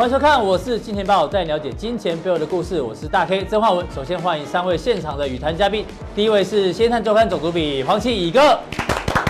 欢迎收看，我是金钱豹，带你了解金钱背后的故事。我是大 K 曾焕文。首先欢迎三位现场的与谈嘉宾。第一位是《先探周刊》总主笔黄庆乙哥，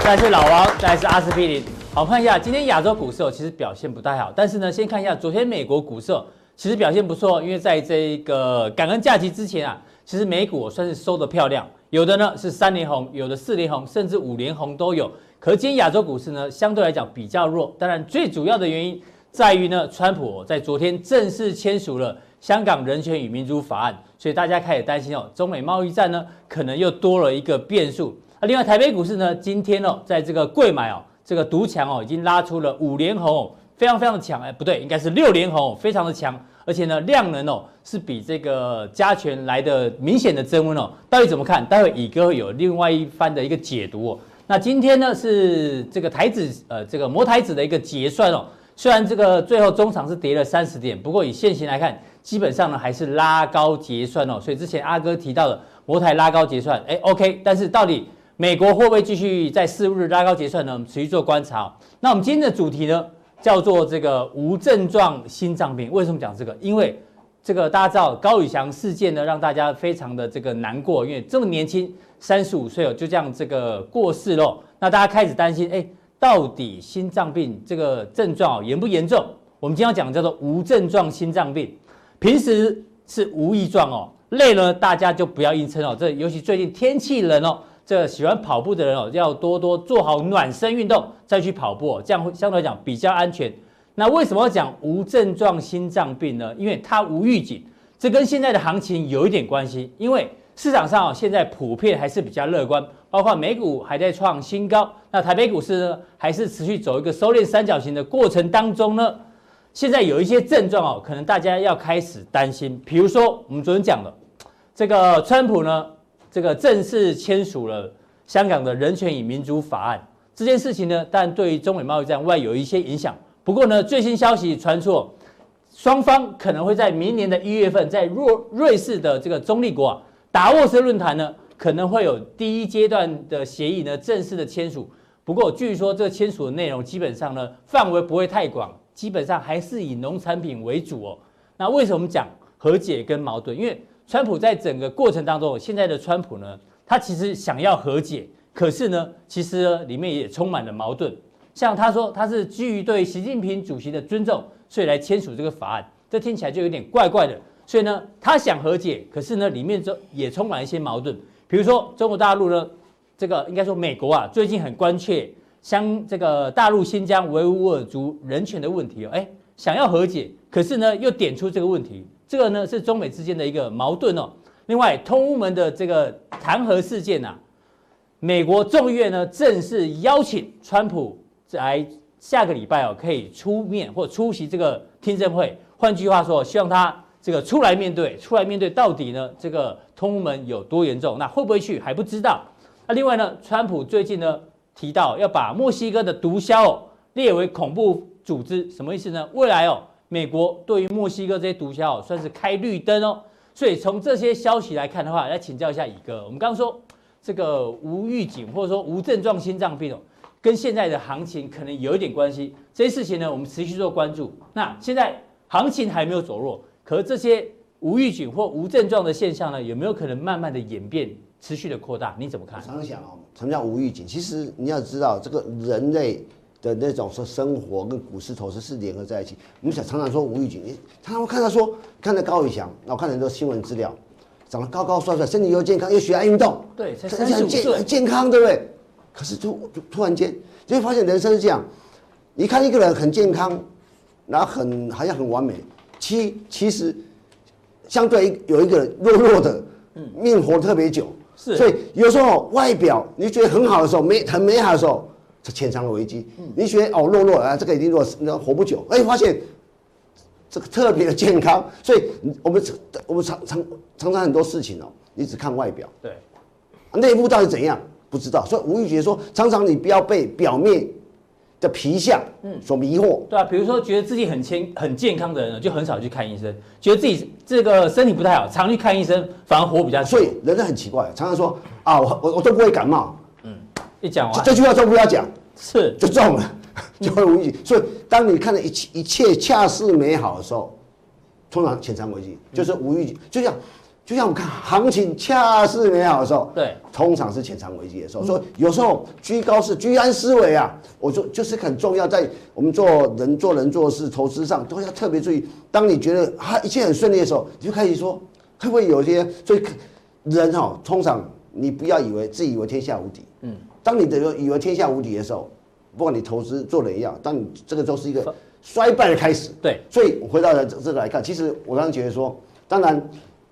再来是老王，再来是阿司匹林。好，看一下今天亚洲股市哦，其实表现不太好。但是呢，先看一下昨天美国股市，其实表现不错，因为在这一个感恩假期之前啊，其实美股算是收得漂亮，有的呢是三连红，有的四连红，甚至五连红都有。可是今天亚洲股市呢，相对来讲比较弱。当然，最主要的原因。在于呢，川普在昨天正式签署了《香港人权与民主法案》，所以大家开始担心哦，中美贸易战呢可能又多了一个变数。那，另外台北股市呢，今天哦，在这个贵买哦，这个独强哦，已经拉出了五连红，非常非常强。哎，不对，应该是六连红，非常的强。而且呢，量能哦是比这个加权来的明显的增温哦。到底怎么看？待会乙哥有另外一番的一个解读哦。那今天呢是这个台指呃这个摩台指的一个结算哦。虽然这个最后中场是跌了三十点，不过以现行来看，基本上呢还是拉高结算哦。所以之前阿哥提到的摩台拉高结算，哎，OK。但是到底美国会不会继续在四日拉高结算呢？我们持续做观察。那我们今天的主题呢，叫做这个无症状心脏病。为什么讲这个？因为这个大家知道高宇翔事件呢，让大家非常的这个难过，因为这么年轻，三十五岁哦，就这样这个过世喽。那大家开始担心，哎。到底心脏病这个症状严不严重？我们今天要讲叫做无症状心脏病，平时是无异状哦，累了大家就不要硬撑哦。这尤其最近天气冷哦，这喜欢跑步的人哦，要多多做好暖身运动再去跑步哦，这样会相对来讲比较安全。那为什么要讲无症状心脏病呢？因为它无预警，这跟现在的行情有一点关系，因为。市场上现在普遍还是比较乐观，包括美股还在创新高，那台北股市呢还是持续走一个收敛三角形的过程当中呢。现在有一些症状哦，可能大家要开始担心，比如说我们昨天讲的这个川普呢，这个正式签署了香港的人权与民主法案这件事情呢，但对于中美贸易战外有一些影响。不过呢，最新消息传出，双方可能会在明年的一月份在瑞瑞士的这个中立国啊。达沃斯论坛呢，可能会有第一阶段的协议呢正式的签署。不过据说这个签署的内容基本上呢范围不会太广，基本上还是以农产品为主哦。那为什么讲和解跟矛盾？因为川普在整个过程当中，现在的川普呢，他其实想要和解，可是呢，其实呢里面也充满了矛盾。像他说他是基于对习近平主席的尊重，所以来签署这个法案，这听起来就有点怪怪的。所以呢，他想和解，可是呢，里面就也充满一些矛盾。比如说，中国大陆呢，这个应该说美国啊，最近很关切像这个大陆新疆维吾尔族人权的问题哦，哎，想要和解，可是呢，又点出这个问题，这个呢是中美之间的一个矛盾哦。另外，通乌门的这个弹劾事件啊，美国众议院呢正式邀请川普来下个礼拜哦，可以出面或出席这个听证会。换句话说，希望他。这个出来面对，出来面对到底呢？这个通门有多严重？那会不会去还不知道。那另外呢，川普最近呢提到要把墨西哥的毒枭哦列为恐怖组织，什么意思呢？未来哦，美国对于墨西哥这些毒枭哦算是开绿灯哦。所以从这些消息来看的话，来请教一下乙哥，我们刚刚说这个无预警或者说无症状心脏病哦，跟现在的行情可能有一点关系。这些事情呢，我们持续做关注。那现在行情还没有走弱。和这些无预警或无症状的现象呢，有没有可能慢慢的演变、持续的扩大？你怎么看？常常想哦，什么叫无预警？其实你要知道，这个人类的那种说生活跟股市投资是联合在一起。我们想常常说无预警，你常常会看到说，看到高宇翔，我看很多新闻资料，长得高高帅帅，身体又健康，又喜爱运动，对，才三十五岁，很健康，对不对？可是突突然间，就会发现人生是这样，你看一个人很健康，然后很好像很完美。其其实，相对有一个弱弱的，命活特别久，是，所以有时候外表你觉得很好的时候，美很美好的时候，这潜藏了危机。你觉得哦弱弱啊，这个一定弱，那活不久。哎，发现这个特别的健康，所以我们我们常常常常很多事情哦，你只看外表，对，内部到底怎样不知道。所以吴玉杰说，常常你不要被表面的皮相嗯所迷惑。对啊，比如说觉得自己很健很健康的人呢，就很少去看医生；觉得自己这个身体不太好，常去看医生，反而活比较久。所以人都很奇怪，常常说啊，我我我都不会感冒。嗯，一讲完这句话都不要讲，是就中了，就会无意。所以当你看到一切一切恰似美好的时候，通常潜藏危机，就是无预警，就像就像我们看行情恰似美好的时候，对，通常是潜藏危机的时候。所以有时候居高是居安思危啊，我说就是很重要，在我们做人做人做事投资上都要特别注意。当你觉得啊一切很顺利的时候，你就开始说会不会有些？所以人哈，通常你不要以为自以为天下无敌，嗯，当你的以为天下无敌的时候，不管你投资做人一样，当你这个都是一个。衰败的开始，对，所以我回到了这这个来看，其实我刚刚觉得说，当然，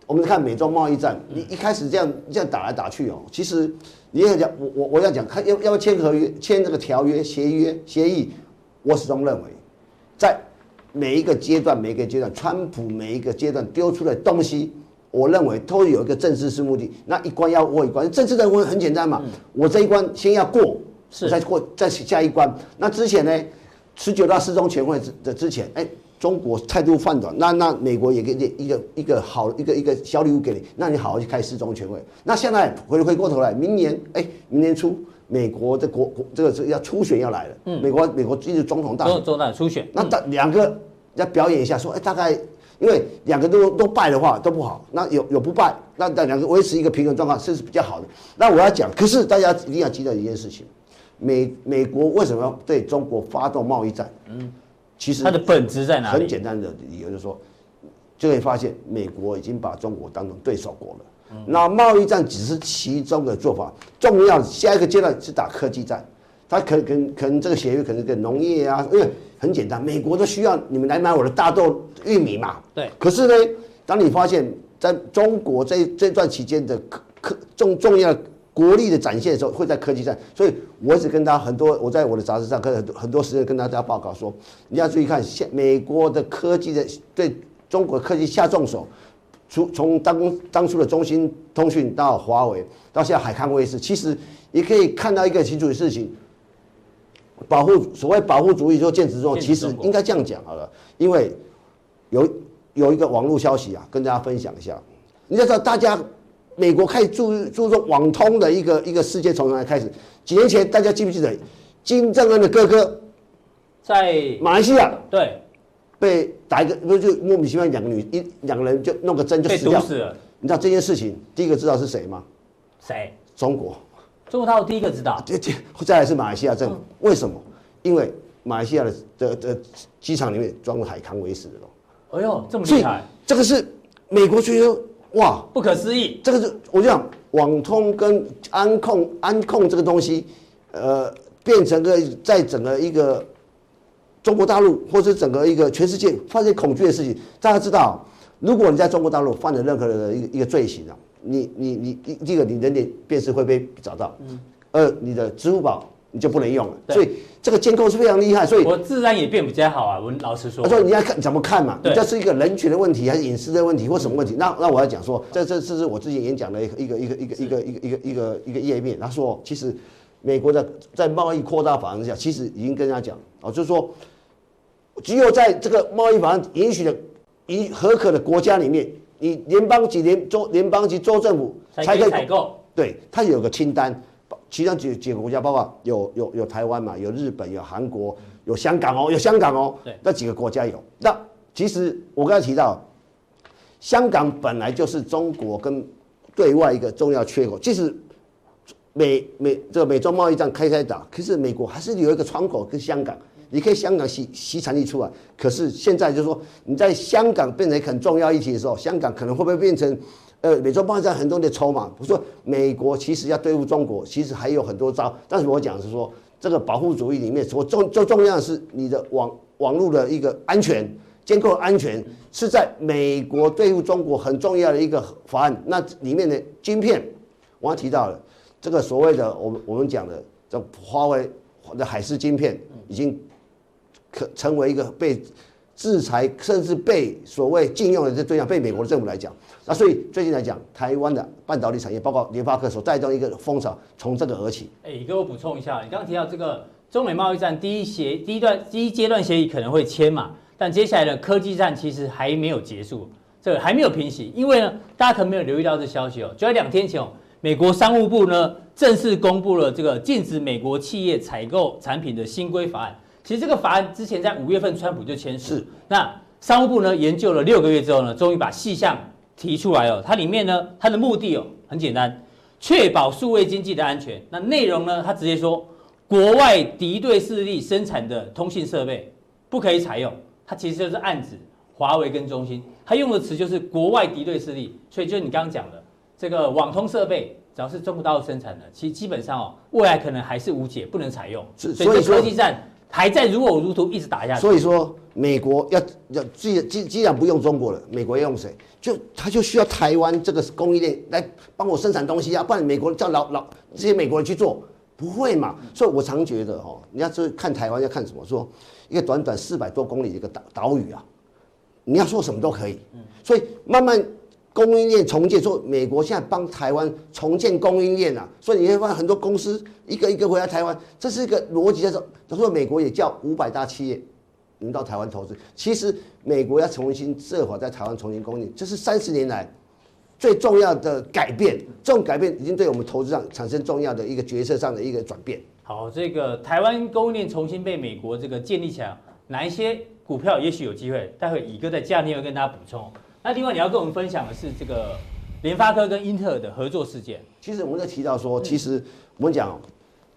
我们看美中贸易战，你一开始这样这样打来打去哦，其实你也讲，我我我要讲，看要要签合约，签这个条约协约协议，我始终认为，在每一个阶段每一个阶段，川普每一个阶段丢出的东西，我认为都有一个政治是目的，那一关要过一关，政治的问很简单嘛，我这一关先要过，是。再过再下一关，那之前呢？十九大四中全会的之前，哎，中国态度放软，那那美国也给你一个一个好一个一个小礼物给你，那你好好去开四中全会。那现在回回过头来，明年哎，明年初美国的国国这个是要初选要来了，嗯，美国美国进入总统大选，总统初选，那大两个要表演一下，说哎，大概因为两个都都败的话都不好，那有有不败，那那两个维持一个平衡状况，这是比较好的。那我要讲，可是大家一定要记得一件事情。美美国为什么要对中国发动贸易战？嗯，其实它的本质在哪里？很简单的理由就是说，就会发现美国已经把中国当成对手国了。嗯，那贸易战只是其中的做法，重要下一个阶段是打科技战。它可可可能这个协议可能跟农业啊，因为很简单，美国都需要你们来买我的大豆、玉米嘛。对。可是呢，当你发现在中国这这段期间的科科重重要。国力的展现的时候，会在科技战，所以我一直跟大家很多，我在我的杂志上跟很多很多时间跟大家报告说，你要注意看，现美国的科技的对中国科技下重手，从从当当初的中兴通讯到华为，到现在海康威视，其实也可以看到一个清楚的事情，保护所谓保护主义，说剑指中，其实应该这样讲好了，因为有有一个网络消息啊，跟大家分享一下，你要知道大家。美国开始注注重网通的一个一个世界从来开始。几年前大家记不记得，金正恩的哥哥在马来西亚对被打一个不就莫名其妙两个女一两个人就弄个针就死掉死了。你知道这件事情第一个知道是谁吗？谁？中国。中国大陆第一个知道。这这再来是马来西亚政府。为什么？因为马来西亚的的的机场里面装了海康威视的哎呦，这么厉害！这个是美国觉得。哇，不可思议！这个是我就讲网通跟安控安控这个东西，呃，变成个在整个一个中国大陆或者整个一个全世界发生恐惧的事情。大家知道，如果你在中国大陆犯了任何的一个一个罪行啊，你你你第第一个你人脸辨识会被找到，嗯，二你的支付宝。你就不能用了，所以这个监控是非常厉害，所以我自然也变比较好啊。我老实说，他说你要看怎么看嘛，这是一个人权的问题还是隐私的问题或什么问题？那那我要讲说，这这这是我之前演讲的一个一个一个一个一个一个一个一个一个页面。他说，其实美国的在贸易扩大法案下，其实已经跟大家讲啊，就是说，只有在这个贸易法案允许的、允合可的国家里面，你联邦级联州联邦级州政府才可以采购。对，它有个清单。其他几几个国家，包括有有有台湾嘛，有日本，有韩国，有香港哦，有香港哦。对，那几个国家有。那其实我刚才提到，香港本来就是中国跟对外一个重要缺口。即使美美这个美中贸易战开开打，可是美国还是有一个窗口跟香港，你可以香港吸吸产力出来。可是现在就是说，你在香港变成很重要议题的时候，香港可能会不会变成？呃，美洲贸易战很多的筹码，不是说美国其实要对付中国，其实还有很多招。但是我讲是说，这个保护主义里面，所重最重要的是你的网网络的一个安全监控安全，是在美国对付中国很重要的一个法案。那里面的晶片，我刚提到了这个所谓的我们我们讲的这华为的海思晶片，已经可成为一个被制裁，甚至被所谓禁用的这对象，被美国的政府来讲。那所以最近来讲，台湾的半导体产业，包括联发科所带动一个风潮，从这个而起。哎，给我补充一下，你刚刚提到这个中美贸易战第一协第一段第一阶段协议可能会签嘛，但接下来的科技战其实还没有结束，这个还没有平息，因为呢，大家可能没有留意到这消息哦，就在两天前哦。美国商务部呢正式公布了这个禁止美国企业采购产品的新规法案。其实这个法案之前在五月份川普就签署。那商务部呢研究了六个月之后呢，终于把细项提出来了。它里面呢，它的目的哦很简单，确保数位经济的安全。那内容呢，它直接说，国外敌对势力生产的通信设备不可以采用。它其实就是暗指华为跟中兴。它用的词就是国外敌对势力，所以就是你刚刚讲的。这个网通设备只要是中国大陆生产的，其实基本上哦，未来可能还是无解，不能采用。所以科技战还在如火如荼一直打下去。所以说，美国要要既既既然不用中国了，美国要用谁？就他就需要台湾这个供应链来帮我生产东西啊，不然美国叫老老这些美国人去做，不会嘛？所以我常觉得哦，你要是看台湾要看什么？说一个短短四百多公里的一个岛岛屿啊，你要说什么都可以。所以慢慢。供应链重建，说美国现在帮台湾重建供应链啊，所以你会发现很多公司一个一个回来台湾，这是一个逻辑。叫做他说美国也叫五百大企业，能到台湾投资。其实美国要重新设法在台湾重新供应，这是三十年来最重要的改变。这种改变已经对我们投资上产生重要的一个决策上的一个转变。好，这个台湾供应链重新被美国这个建立起来，哪一些股票也许有机会？待会乙哥在加内会跟大家补充。那另外你要跟我们分享的是这个联发科跟英特尔的合作事件。其实我们在提到说，其实我们讲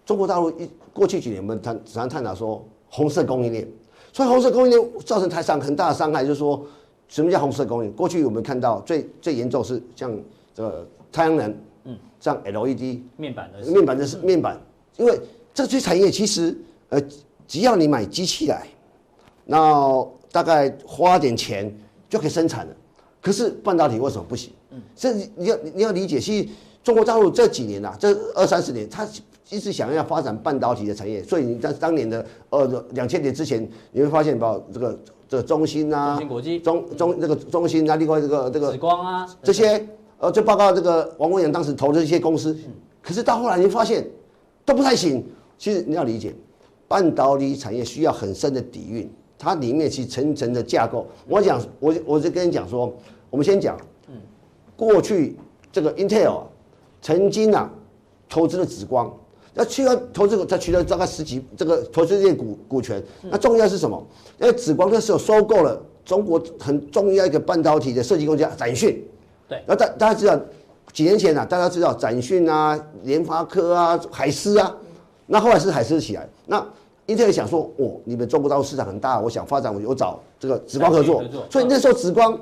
中国大陆一过去几年我们谈常探讨说红色供应链，所以红色供应链造成台商很大的伤害，就是说什么叫红色供应链？过去我们看到最最严重是像这个太阳能，嗯，像 LED 面板的面板的是面板，因为这些产业其实呃只要你买机器来，那大概花点钱就可以生产了。可是半导体为什么不行？嗯，这你要你要理解，其实中国大陆这几年呐、啊，这二三十年，他一直想要发展半导体的产业。所以你在当年的呃两千年之前，你会发现把这个这个中芯啊，中芯国际，中中这个中芯啊，另外这个这个紫光啊，这些呃，就包括这个王文洋当时投的一些公司。可是到后来你发现都不太行。其实你要理解，半导体产业需要很深的底蕴。它里面是层层的架构。我讲，我我就跟你讲说，我们先讲，嗯过去这个 Intel 曾经啊投资了紫光，那去了投资，他取得大概十几这个投资这些股股权。那重要是什么？因为紫光那时候收购了中国很重要一个半导体的设计公司展讯。对。那大大家知道，几年前啊，大家知道展讯啊、联发科啊、海思啊，那后来是海思起来，那。英特尔想说，哦，你们中国大陆市场很大，我想发展，我有找这个紫光合作。所以那时候紫光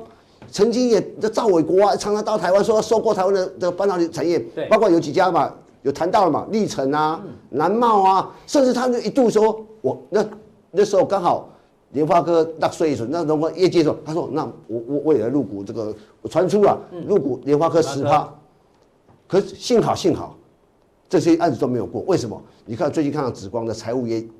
曾经也这赵伟国啊，常常到台湾说要收购台湾的这个半导体产业，包括有几家嘛，有谈到了嘛，力成啊、南茂啊，甚至他们一度说，我那那时候刚好联发科纳税一时，那如果业界说，他说那我我我也来入股这个，传出了入股联发科十趴，可是幸好幸好。这些案子都没有过，为什么？你看最近看到紫光的财务危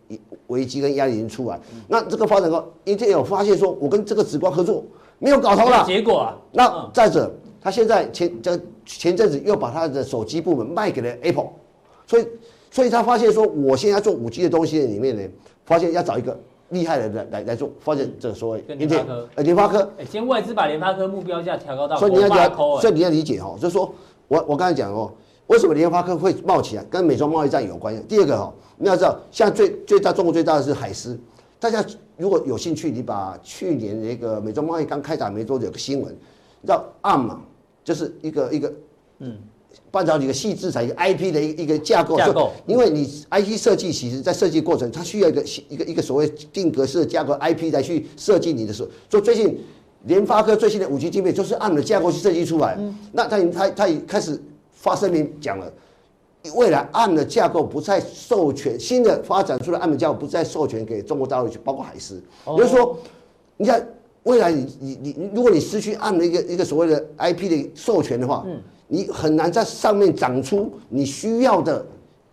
危机跟压力已经出来，那这个发展过，英特尔有发现说，我跟这个紫光合作没有搞头了，结果啊，那再者，他现在前这前阵子又把他的手机部门卖给了 Apple，所以所以他发现说，我现在做五 G 的东西里面呢，发现要找一个厉害的人来来来做，发现这个所谓联发科，呃联发科，哎，今天外资把联发科目标价调高到，所以你要所以你要理解哈，就是说我我刚才讲哦。为什么联发科会冒起来？跟美中贸易战有关系。第二个哈，你要知道，现在最最大中国最大的是海思。大家如果有兴趣，你把去年那个美中贸易刚开打没多久有个新闻，叫 ARM 嘛，就是一个一个嗯，半导体的细制材一个 IP 的一一个架构。架构。因为你 IP 设计，其实在设计过程，它需要一个一个一个所谓定格式的架构 IP 来去设计你的时候。所以最近联发科最新的五 G 晶片就是 ARM 的架构去设计出来。嗯。那它它它已开始。发声明讲了，未来 ARM 的架构不再授权，新的发展出来 ARM 架构不再授权给中国大陆去，包括海思。也就是说，你看未来你你你，如果你失去 ARM 的一个一个所谓的 IP 的授权的话，你很难在上面长出你需要的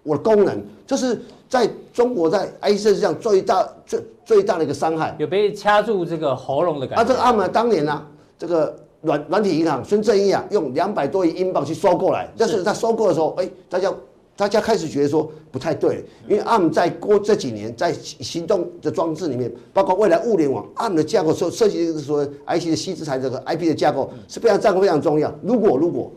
我的功能，就是在中国在设计上最大最最大的一个伤害，有被掐住这个喉咙的感觉。啊，这个 ARM 当年呢、啊，这个软软体银行孙正义啊，用两百多亿英镑去收购来，但是他收购的时候，哎，大家。大家开始觉得说不太对，因为 ARM 在过这几年在行动的装置里面，包括未来物联网，ARM 的架构设设计的说 IC 的矽智财这个 IP 的架构是非常占非常重要。如果如果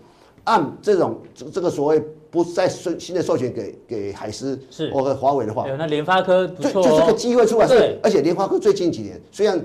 ARM 这种这这个所谓不再新新的授权给给海思是。或者华为的话，那联发科不错、哦、就就这个机会出来，对，而且联发科最近几年虽然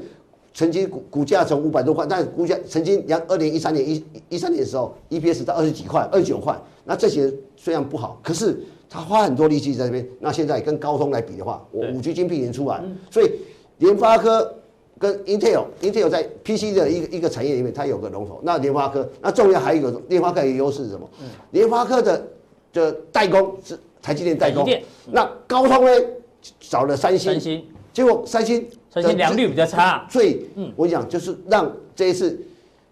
曾经股股价从五百多块，但是股价曾经两二零一三年一一三年的时候，EPS 到二十几块，二十九块。那这些虽然不好，可是他花很多力气在这边。那现在跟高通来比的话，我五 G 晶片已经出来，所以联发科跟 Intel，Intel 在 PC 的一个一个产业里面，它有个龙头。那联发科，那重要还有一个联发科的优势是什么？联发科的的代工是台积电代工。那高通呢，找了三星，三星，结果三星三星良率比较差。所以，我讲就是让这一次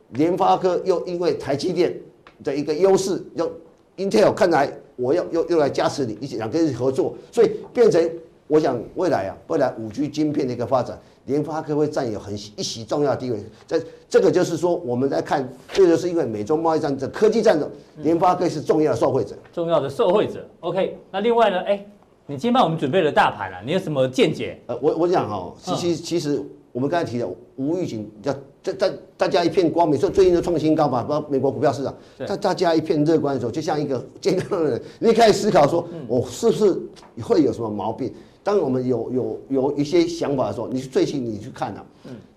联发科又因为台积电的一个优势，又 Intel 看来，我要又又来加持你，一起两个人合作，所以变成我想未来啊，未来五 G 晶片的一个发展，联发科会占有很一席重要的地位。这这个就是说，我们在看，这就是因为美中贸易战的科技战争，联发科是重要的受惠者，重要的受惠者。OK，那另外呢，哎，你今天帮我们准备了大盘啊，你有什么见解？呃，我我讲哈，其实其实我们刚才提的无预警叫。这大大家一片光明，说最近的创新高嘛，包括美国股票市场，大大家一片乐观的时候，就像一个 健康的人，你开始思考说，我是不是会有什么毛病？当我们有有有一些想法的时候，你最近你去看啊，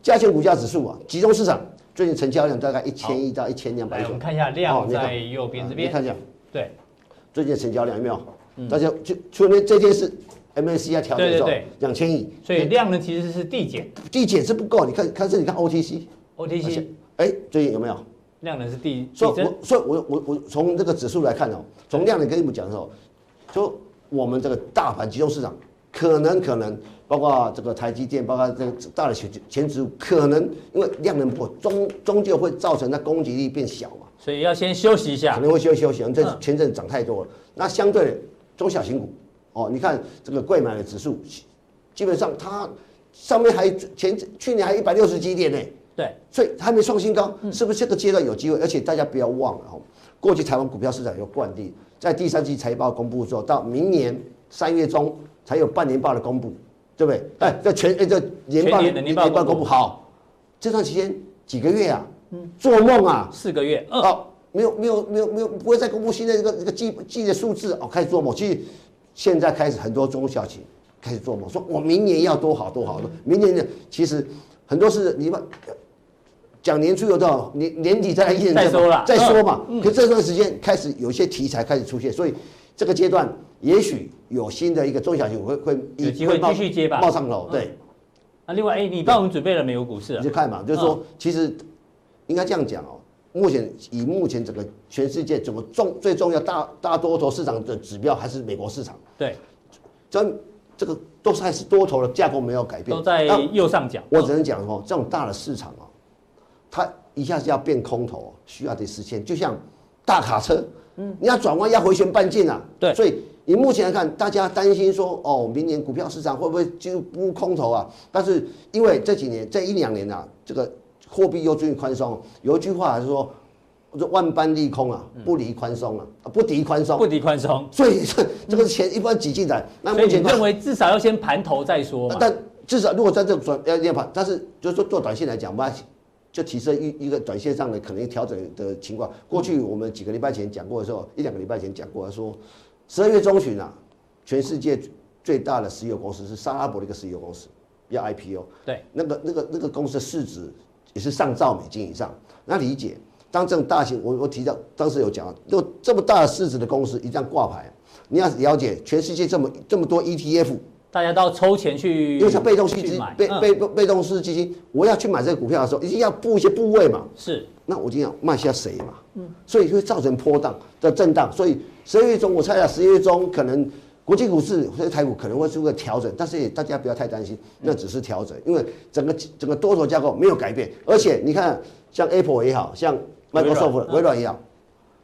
加权股价指数啊，集中市场最近成交量大概一千亿到一千两百亿。我们看一下量在右边这边，你看一下，对，最近成交量有没有？大家就除了这件事。MACD 要调整的时候，两千亿，所以量呢其实是递减，递减是不够。你看，看这，你看 OTC，OTC，哎，最近有没有？量能是递，所以我，所以我我我从这个指数来看哦，从量能跟你们讲的时候，就我们这个大盘集中市场，可能可能包括这个台积电，包括这个大的前前指数，可能因为量能不够，终终究会造成它攻击力变小嘛，所以要先休息一下，可能会休息休息，这前阵涨太多了。那相对的中小型股。哦，你看这个贵买的指数，基本上它上面还前去年还一百六十几点呢，对，所以还没创新高，是不是这个阶段有机会？而且大家不要忘了哦，过去台湾股票市场有惯例，在第三季财报公布之后，到明年三月中才有半年报的公布，对不对？哎，这全哎这年报年报公布。好，这段期间几个月啊，做梦啊，四个月，哦，没有没有没有没有不会再公布新的一个这个季季的数字哦，开始做梦，其实。现在开始很多中小企业开始做梦，说我明年要多好多好多。明年的，其实很多是你们讲年初有多少，年年底再来验证再说了再说嘛。可这段时间开始有些题材开始出现，所以这个阶段也许有新的一个中小企业会会有机会继续接吧，冒上楼。对。那另外，哎，你帮我们准备了美国股市啊？你就看嘛，就是说，其实应该这样讲哦。目前以目前整个全世界怎么重最重要大大多头市场的指标还是美国市场。对，这这个都是还是多头的架构没有改变。都在右上角。我只能讲哦，这种大的市场哦，它一下子要变空头，需要得时间。就像大卡车，嗯，你要转弯要回旋半径啊。对。所以以目前来看，大家担心说哦，明年股票市场会不会就不空头啊？但是因为这几年这一两年啊，这个。货币又最近宽松，有一句话还是说，说万般利空啊，不离宽松啊，不敌宽松，不敌宽松。所以这这个钱一般挤进来，那目前认为至少要先盘头再说。但至少如果在这转要要盘，但是就是说做短线来讲，我们就提升一一个短线上的可能调整的情况。过去我们几个礼拜前讲过的时候，一两个礼拜前讲过说，十二月中旬啊，全世界最大的石油公司是沙拉伯的一个石油公司要 IPO，对，那个那个那个公司的市值。也是上兆美金以上，那理解。当这种大型，我我提到当时有讲，就这么大的市值的公司一旦挂牌，你要了解全世界这么这么多 ETF，大家都要抽钱去，因为像被动基金、被被被动式基金，我要去买这个股票的时候，一定要布一些部位嘛。是，那我就要卖下谁嘛？嗯，所以会造成波荡的震荡。所以十二月中，我猜啊，十一月中可能。国际股市或者台股可能会做个调整，但是也大家不要太担心，那只是调整，因为整个整个多头架构没有改变。而且你看，像 Apple 也好像 Microsoft 微软也好，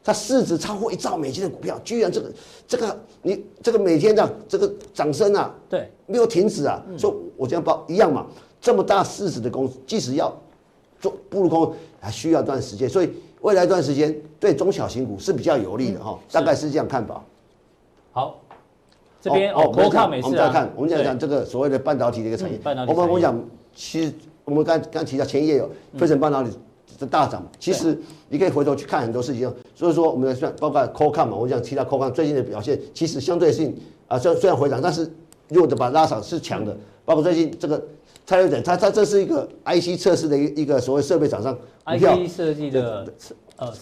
它市值超过一兆美金的股票，居然这个这个你这个每天的这个涨升啊，对，没有停止啊。所以我这样报一样嘛，这么大市值的公司，即使要做步入空，还需要一段时间。所以未来一段时间对中小型股是比较有利的哈，大概是这样看法。好，这边哦，国康美是啊。我们再看，我们再讲这个所谓的半导体的一个产业。半导体。我们我讲，其实我们刚刚提到前一页有费城半导体。的大涨，其实你可以回头去看很多事情，所以说我们来算，包括 Qualcomm 嘛，我讲其他 Qualcomm 最近的表现，其实相对性啊，虽然虽然回涨，但是弱的把拉长是强的，包括最近这个蔡瑞等，他他这是一个 IC 测试的一个一个所谓设备厂商，IC 设计的呃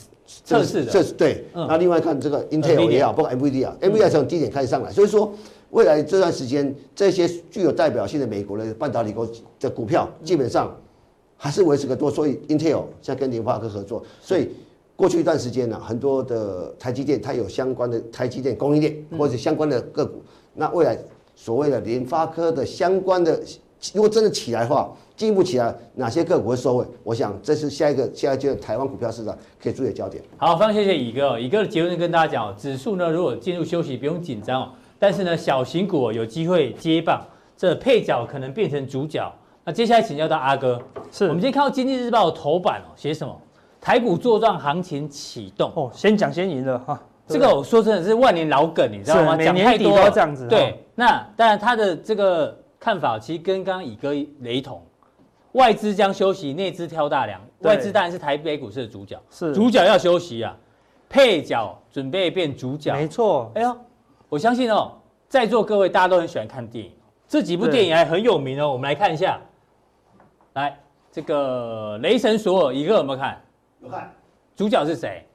测试的，测试对，那另外看这个 Intel 也好，包括 NVIDIA 啊，NVIDIA 从低点开始上来，所以说未来这段时间这些具有代表性的美国的半导体公司的股票基本上。还是维持个多，所以 Intel 现在跟联发科合作，所以过去一段时间呢，很多的台积电它有相关的台积电供应链或者相关的个股。那未来所谓的联发科的相关的，如果真的起来的话，进一步起来，哪些个股会收尾？我想这是下一个下一阶段台湾股票市场可以注意的焦点。好，非常谢谢乙哥。乙哥的结论跟大家讲，指数呢如果进入休息，不用紧张哦。但是呢，小型股哦有机会接棒，这配角可能变成主角。那接下来请教到阿哥，是我们今天看到《经济日报》的头版哦，写什么？台股作战行情启动哦，先讲先赢了哈。这个我说真的是万年老梗，你知道吗？讲太多这样子。对，那当然他的这个看法其实跟刚刚乙哥雷同，外资将休息，内资挑大梁。外资当然是台北股市的主角，是主角要休息啊，配角准备变主角。没错。哎呦，我相信哦，在座各位大家都很喜欢看电影，这几部电影还很有名哦，我们来看一下。来，这个雷神索尔，一个有没有看？有看。主角是谁？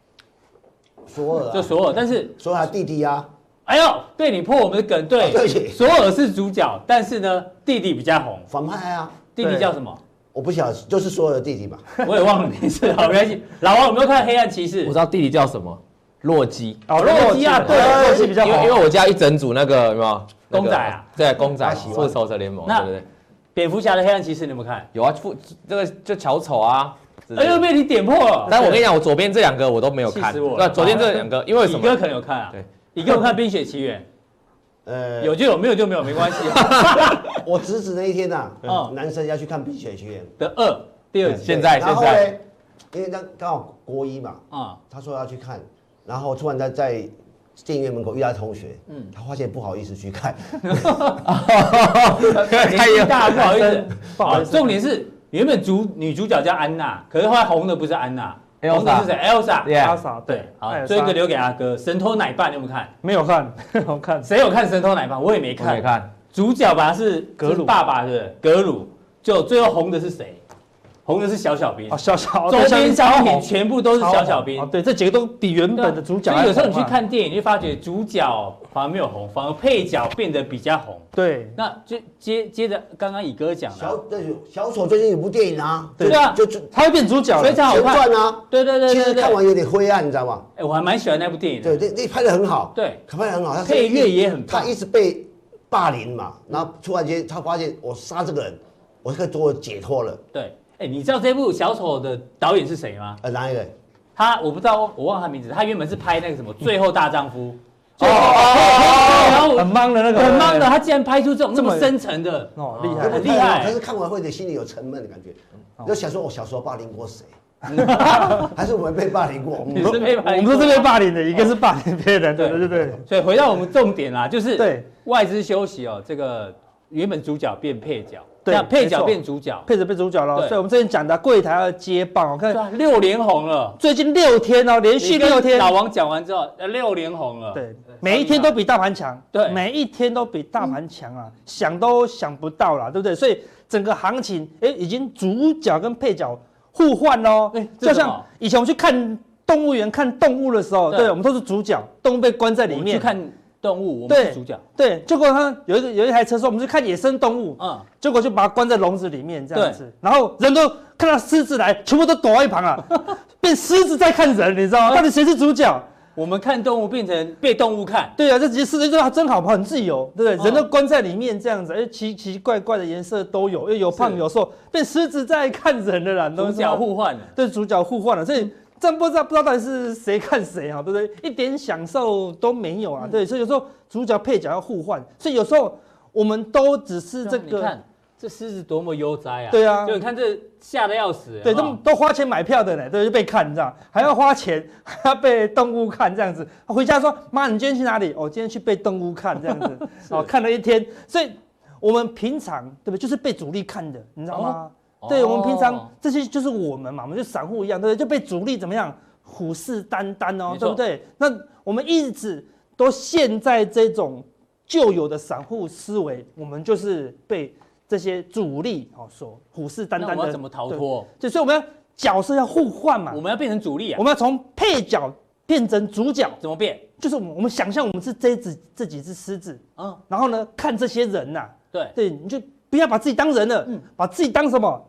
索尔、啊。就索尔，但是索尔弟弟啊。哎呦，对你破我们的梗，对。对。索尔是主角，但是呢，弟弟比较红。反派啊。弟弟叫什么？我不晓得，就是所有的弟弟吧。我也忘了名字，好没关系。老王有没有看黑暗骑士？我知道弟弟叫什么，洛基。哦，洛基啊，对，洛基比较好。因为因为我家一整组那个有没有？公仔啊。对，公仔。复仇者联盟，对不对？蝙蝠侠的黑暗骑士你有没有看？有啊，复这个就巧丑啊，哎呦被你点破了。但我跟你讲，我左边这两个我都没有看。那左边这两个，因为什么？乙哥可能有看啊。对，你哥有看《冰雪奇缘》。呃，有就有，没有就没有，没关系。我侄子那一天呐，男生要去看《冰雪奇缘》的二第二集。现在现在，因为刚刚好国一嘛，啊，他说要去看，然后突然在在。电影院门口遇到同学，嗯，他发现不好意思去看，太大不好意思，不好意思。重点是原本主女主角叫安娜，可是后来红的不是安娜，红的是谁？Elsa，Elsa，对，好，最后一个留给阿哥。神偷奶爸你有没有看？没有看，我看。谁有看神偷奶爸？我也没看。没看。主角吧是格鲁。爸爸是格鲁，就最后红的是谁？红的是小小兵，哦小小周边商品全部都是小小兵，对，这几个都比原本的主角。所以有时候你去看电影，你会发觉主角反而没有红，反而配角变得比较红。对，那就接接着刚刚乙哥讲了，小小丑最近有部电影啊，对啊，就就他会变主角，非常好看啊。对对对，其实看完有点灰暗，你知道吗？哎，我还蛮喜欢那部电影的。对，那那拍的很好，对，拍的很好，他配乐也很棒。他一直被霸凌嘛，然后突然间他发现我杀这个人，我可以做解脱了。对。哎，你知道这部小丑的导演是谁吗？呃，哪一个？他我不知道，我忘了他名字。他原本是拍那个什么《最后大丈夫》，哦，然后很忙的那个，很忙的。他竟然拍出这种这么深沉的，哦，厉害，很厉害。可是看完会觉得心里有沉闷的感觉，就想说我小时候霸凌过谁？还是我们被霸凌过？你是被霸凌，我们都是被霸凌的，一个是霸凌别人，对对对。所以回到我们重点啦，就是对外资休息哦，这个原本主角变配角。对，配角变主角，配角变主角了。所以我们之前讲的柜台要接棒，我看六连红了，最近六天哦，连续六天。老王讲完之后，呃六连红了。对，每一天都比大盘强，对，每一天都比大盘强啊，想都想不到啦，对不对？所以整个行情，哎，已经主角跟配角互换喽。就像以前我们去看动物园看动物的时候，对，我们都是主角，动物被关在里面去看。动物，我们是主角。对，结果他有一个有一台车说，我们去看野生动物，嗯，结果就把它关在笼子里面这样子，然后人都看到狮子来，全部都躲在一旁啊，变狮子在看人，你知道吗？到底谁是主角？我们看动物变成被动物看，对啊，这其实狮子就真好，很自由，对不对？人都关在里面这样子，哎，奇奇怪怪的颜色都有，又有胖有瘦，变狮子在看人的啦，主角互换了，对，主角互换了，所以。真不知道不知道到底是谁看谁啊，对不对？一点享受都没有啊，嗯、对，所以有时候主角配角要互换，所以有时候我们都只是这个。你看这狮子多么悠哉啊！对啊，就你看这吓得要死。对，都都花钱买票的呢，对，就被看，你知道，还要花钱，还要被动物看这样子。回家说：“妈，你今天去哪里？我、哦、今天去被动物看这样子。”哦，看了一天。所以我们平常对不对？就是被主力看的，你知道吗？哦、对，我们平常这些就是我们嘛，我们就散户一样，对不对？就被主力怎么样虎视眈眈哦，错对不对？那我们一直都陷在这种旧有的散户思维，我们就是被。这些主力哦，所虎视眈眈的，我们要怎么逃脱？就所以我们要角色要互换嘛，我们要变成主力啊，我们要从配角变成主角，怎么变？就是我们我们想象我们是这只这几只狮子，啊，然后呢，看这些人呐，对对，你就不要把自己当人了，嗯，把自己当什么？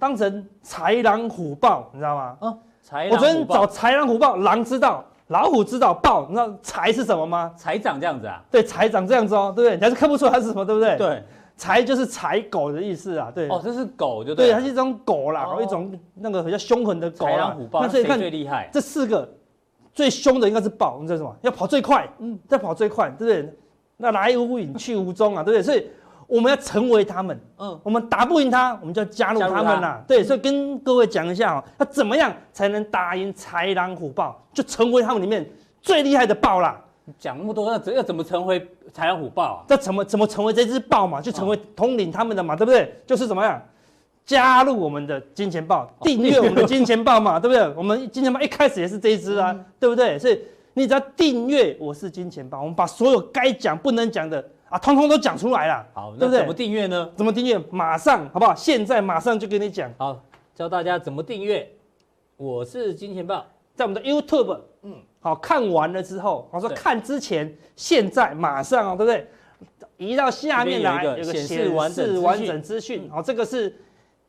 当成豺狼虎豹，你知道吗？嗯，豺狼。我昨天找豺狼虎豹，狼知道，老虎知道，豹你知道豺是什么吗？豺长这样子啊？对，豺长这样子哦，对不对？你还是看不出它是什么，对不对？对。豺就是豺狗的意思啊，对。哦，这是狗就对。对，它是一种狗啦，哦、一种那个比较凶狠的狗。豺狼虎豹，那谁最厉害？这四个最凶的应该是豹，你知道什么？要跑最快，嗯，要跑最快，对不对？那来无影去无踪啊，对不对？所以我们要成为他们，嗯，我们打不赢他，我们就要加入他们呐、啊。对，所以跟各位讲一下哦，要怎么样才能打赢豺狼虎豹，就成为他们里面最厉害的豹啦。讲那么多，那要怎么成为豺狼虎豹啊？这怎么怎么成为这只豹嘛？就成为统领他们的嘛，对不对？就是怎么样加入我们的金钱豹，订阅我们的金钱豹嘛，对不对？我们金钱豹一开始也是这一只啊，对不对？所以你只要订阅我是金钱豹，我们把所有该讲不能讲的啊，通通都讲出来了。好，那怎么订阅呢？怎么订阅？马上好不好？现在马上就跟你讲。好，教大家怎么订阅。我是金钱豹，在我们的 YouTube，嗯。好，看完了之后，我说看之前、现在、马上哦，对不对？移到下面来，有个显示完整资讯。好，这个是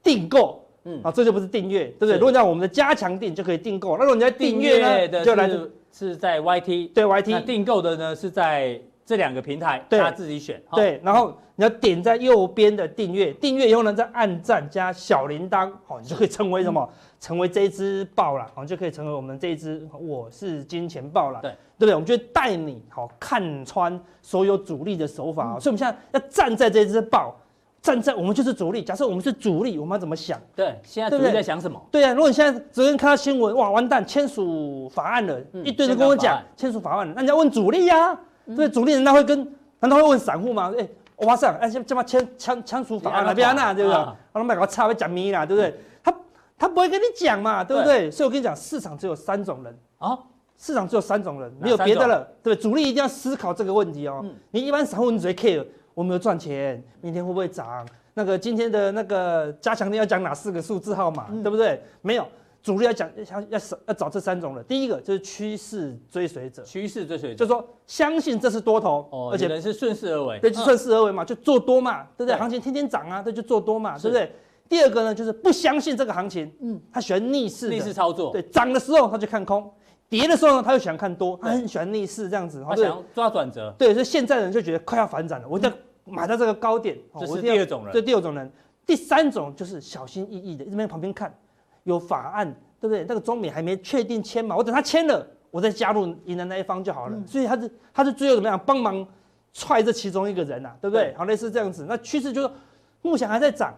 订购，嗯，好，这就不是订阅，对不对？如果你在我们的加强订就可以订购，那如果你在订阅呢，就来是在 YT，对 YT，那订购的呢是在这两个平台，大家自己选。对，然后你要点在右边的订阅，订阅以后呢再按赞加小铃铛，好，你就可以成为什么？成为这只豹了，好，就可以成为我们这一只我是金钱豹了，对，对不对？我们就带你好看穿所有主力的手法，嗯、所以我们现在要站在这只豹，站在我们就是主力。假设我们是主力，我们要怎么想？对，现在主力在想什么？对啊，如果你现在昨天看到新闻，哇，完蛋，签署法案了，嗯、一堆人跟我讲签署法案了，那你要问主力呀、啊？嗯、对，主力难道会跟难道会问散户吗？哎，我上哎，这这么签签签署法案了，别安那，对不对？我们买个差会讲咪啦，对不对？他他不会跟你讲嘛，对不对？对，所以我跟你讲，市场只有三种人啊，市场只有三种人，没有别的了，对，主力一定要思考这个问题哦。嗯、你一般散户你只会 care 我没有赚钱，明天会不会涨？那个今天的那个加强錠要讲哪四个数字号码，嗯、对不对？没有，主力要讲要要要找这三种人。第一个就是趋势追随者，趋势追随者，就是说相信这是多头，哦、而且人是顺势而为，对，就顺势而为嘛，就做多嘛，对不对？对，行情天天涨啊，这就做多嘛，是。对不对？第二个呢，就是不相信这个行情，嗯，他喜欢逆势，逆势操作，对，涨的时候他就看空，跌的时候呢，他又喜欢看多，他很喜欢逆势这样子，他想抓转折，对，所以现在人就觉得快要反转了，我一定要买到这个高点，这是第二种人，这第二种人，第三种就是小心翼翼的，一直在旁边看，有法案，对不对？那个中美还没确定签嘛，我等他签了，我再加入赢的那一方就好了，所以他是他是最后怎么样帮忙踹这其中一个人呐，对不对？好，类似这样子，那趋势就是目前还在涨。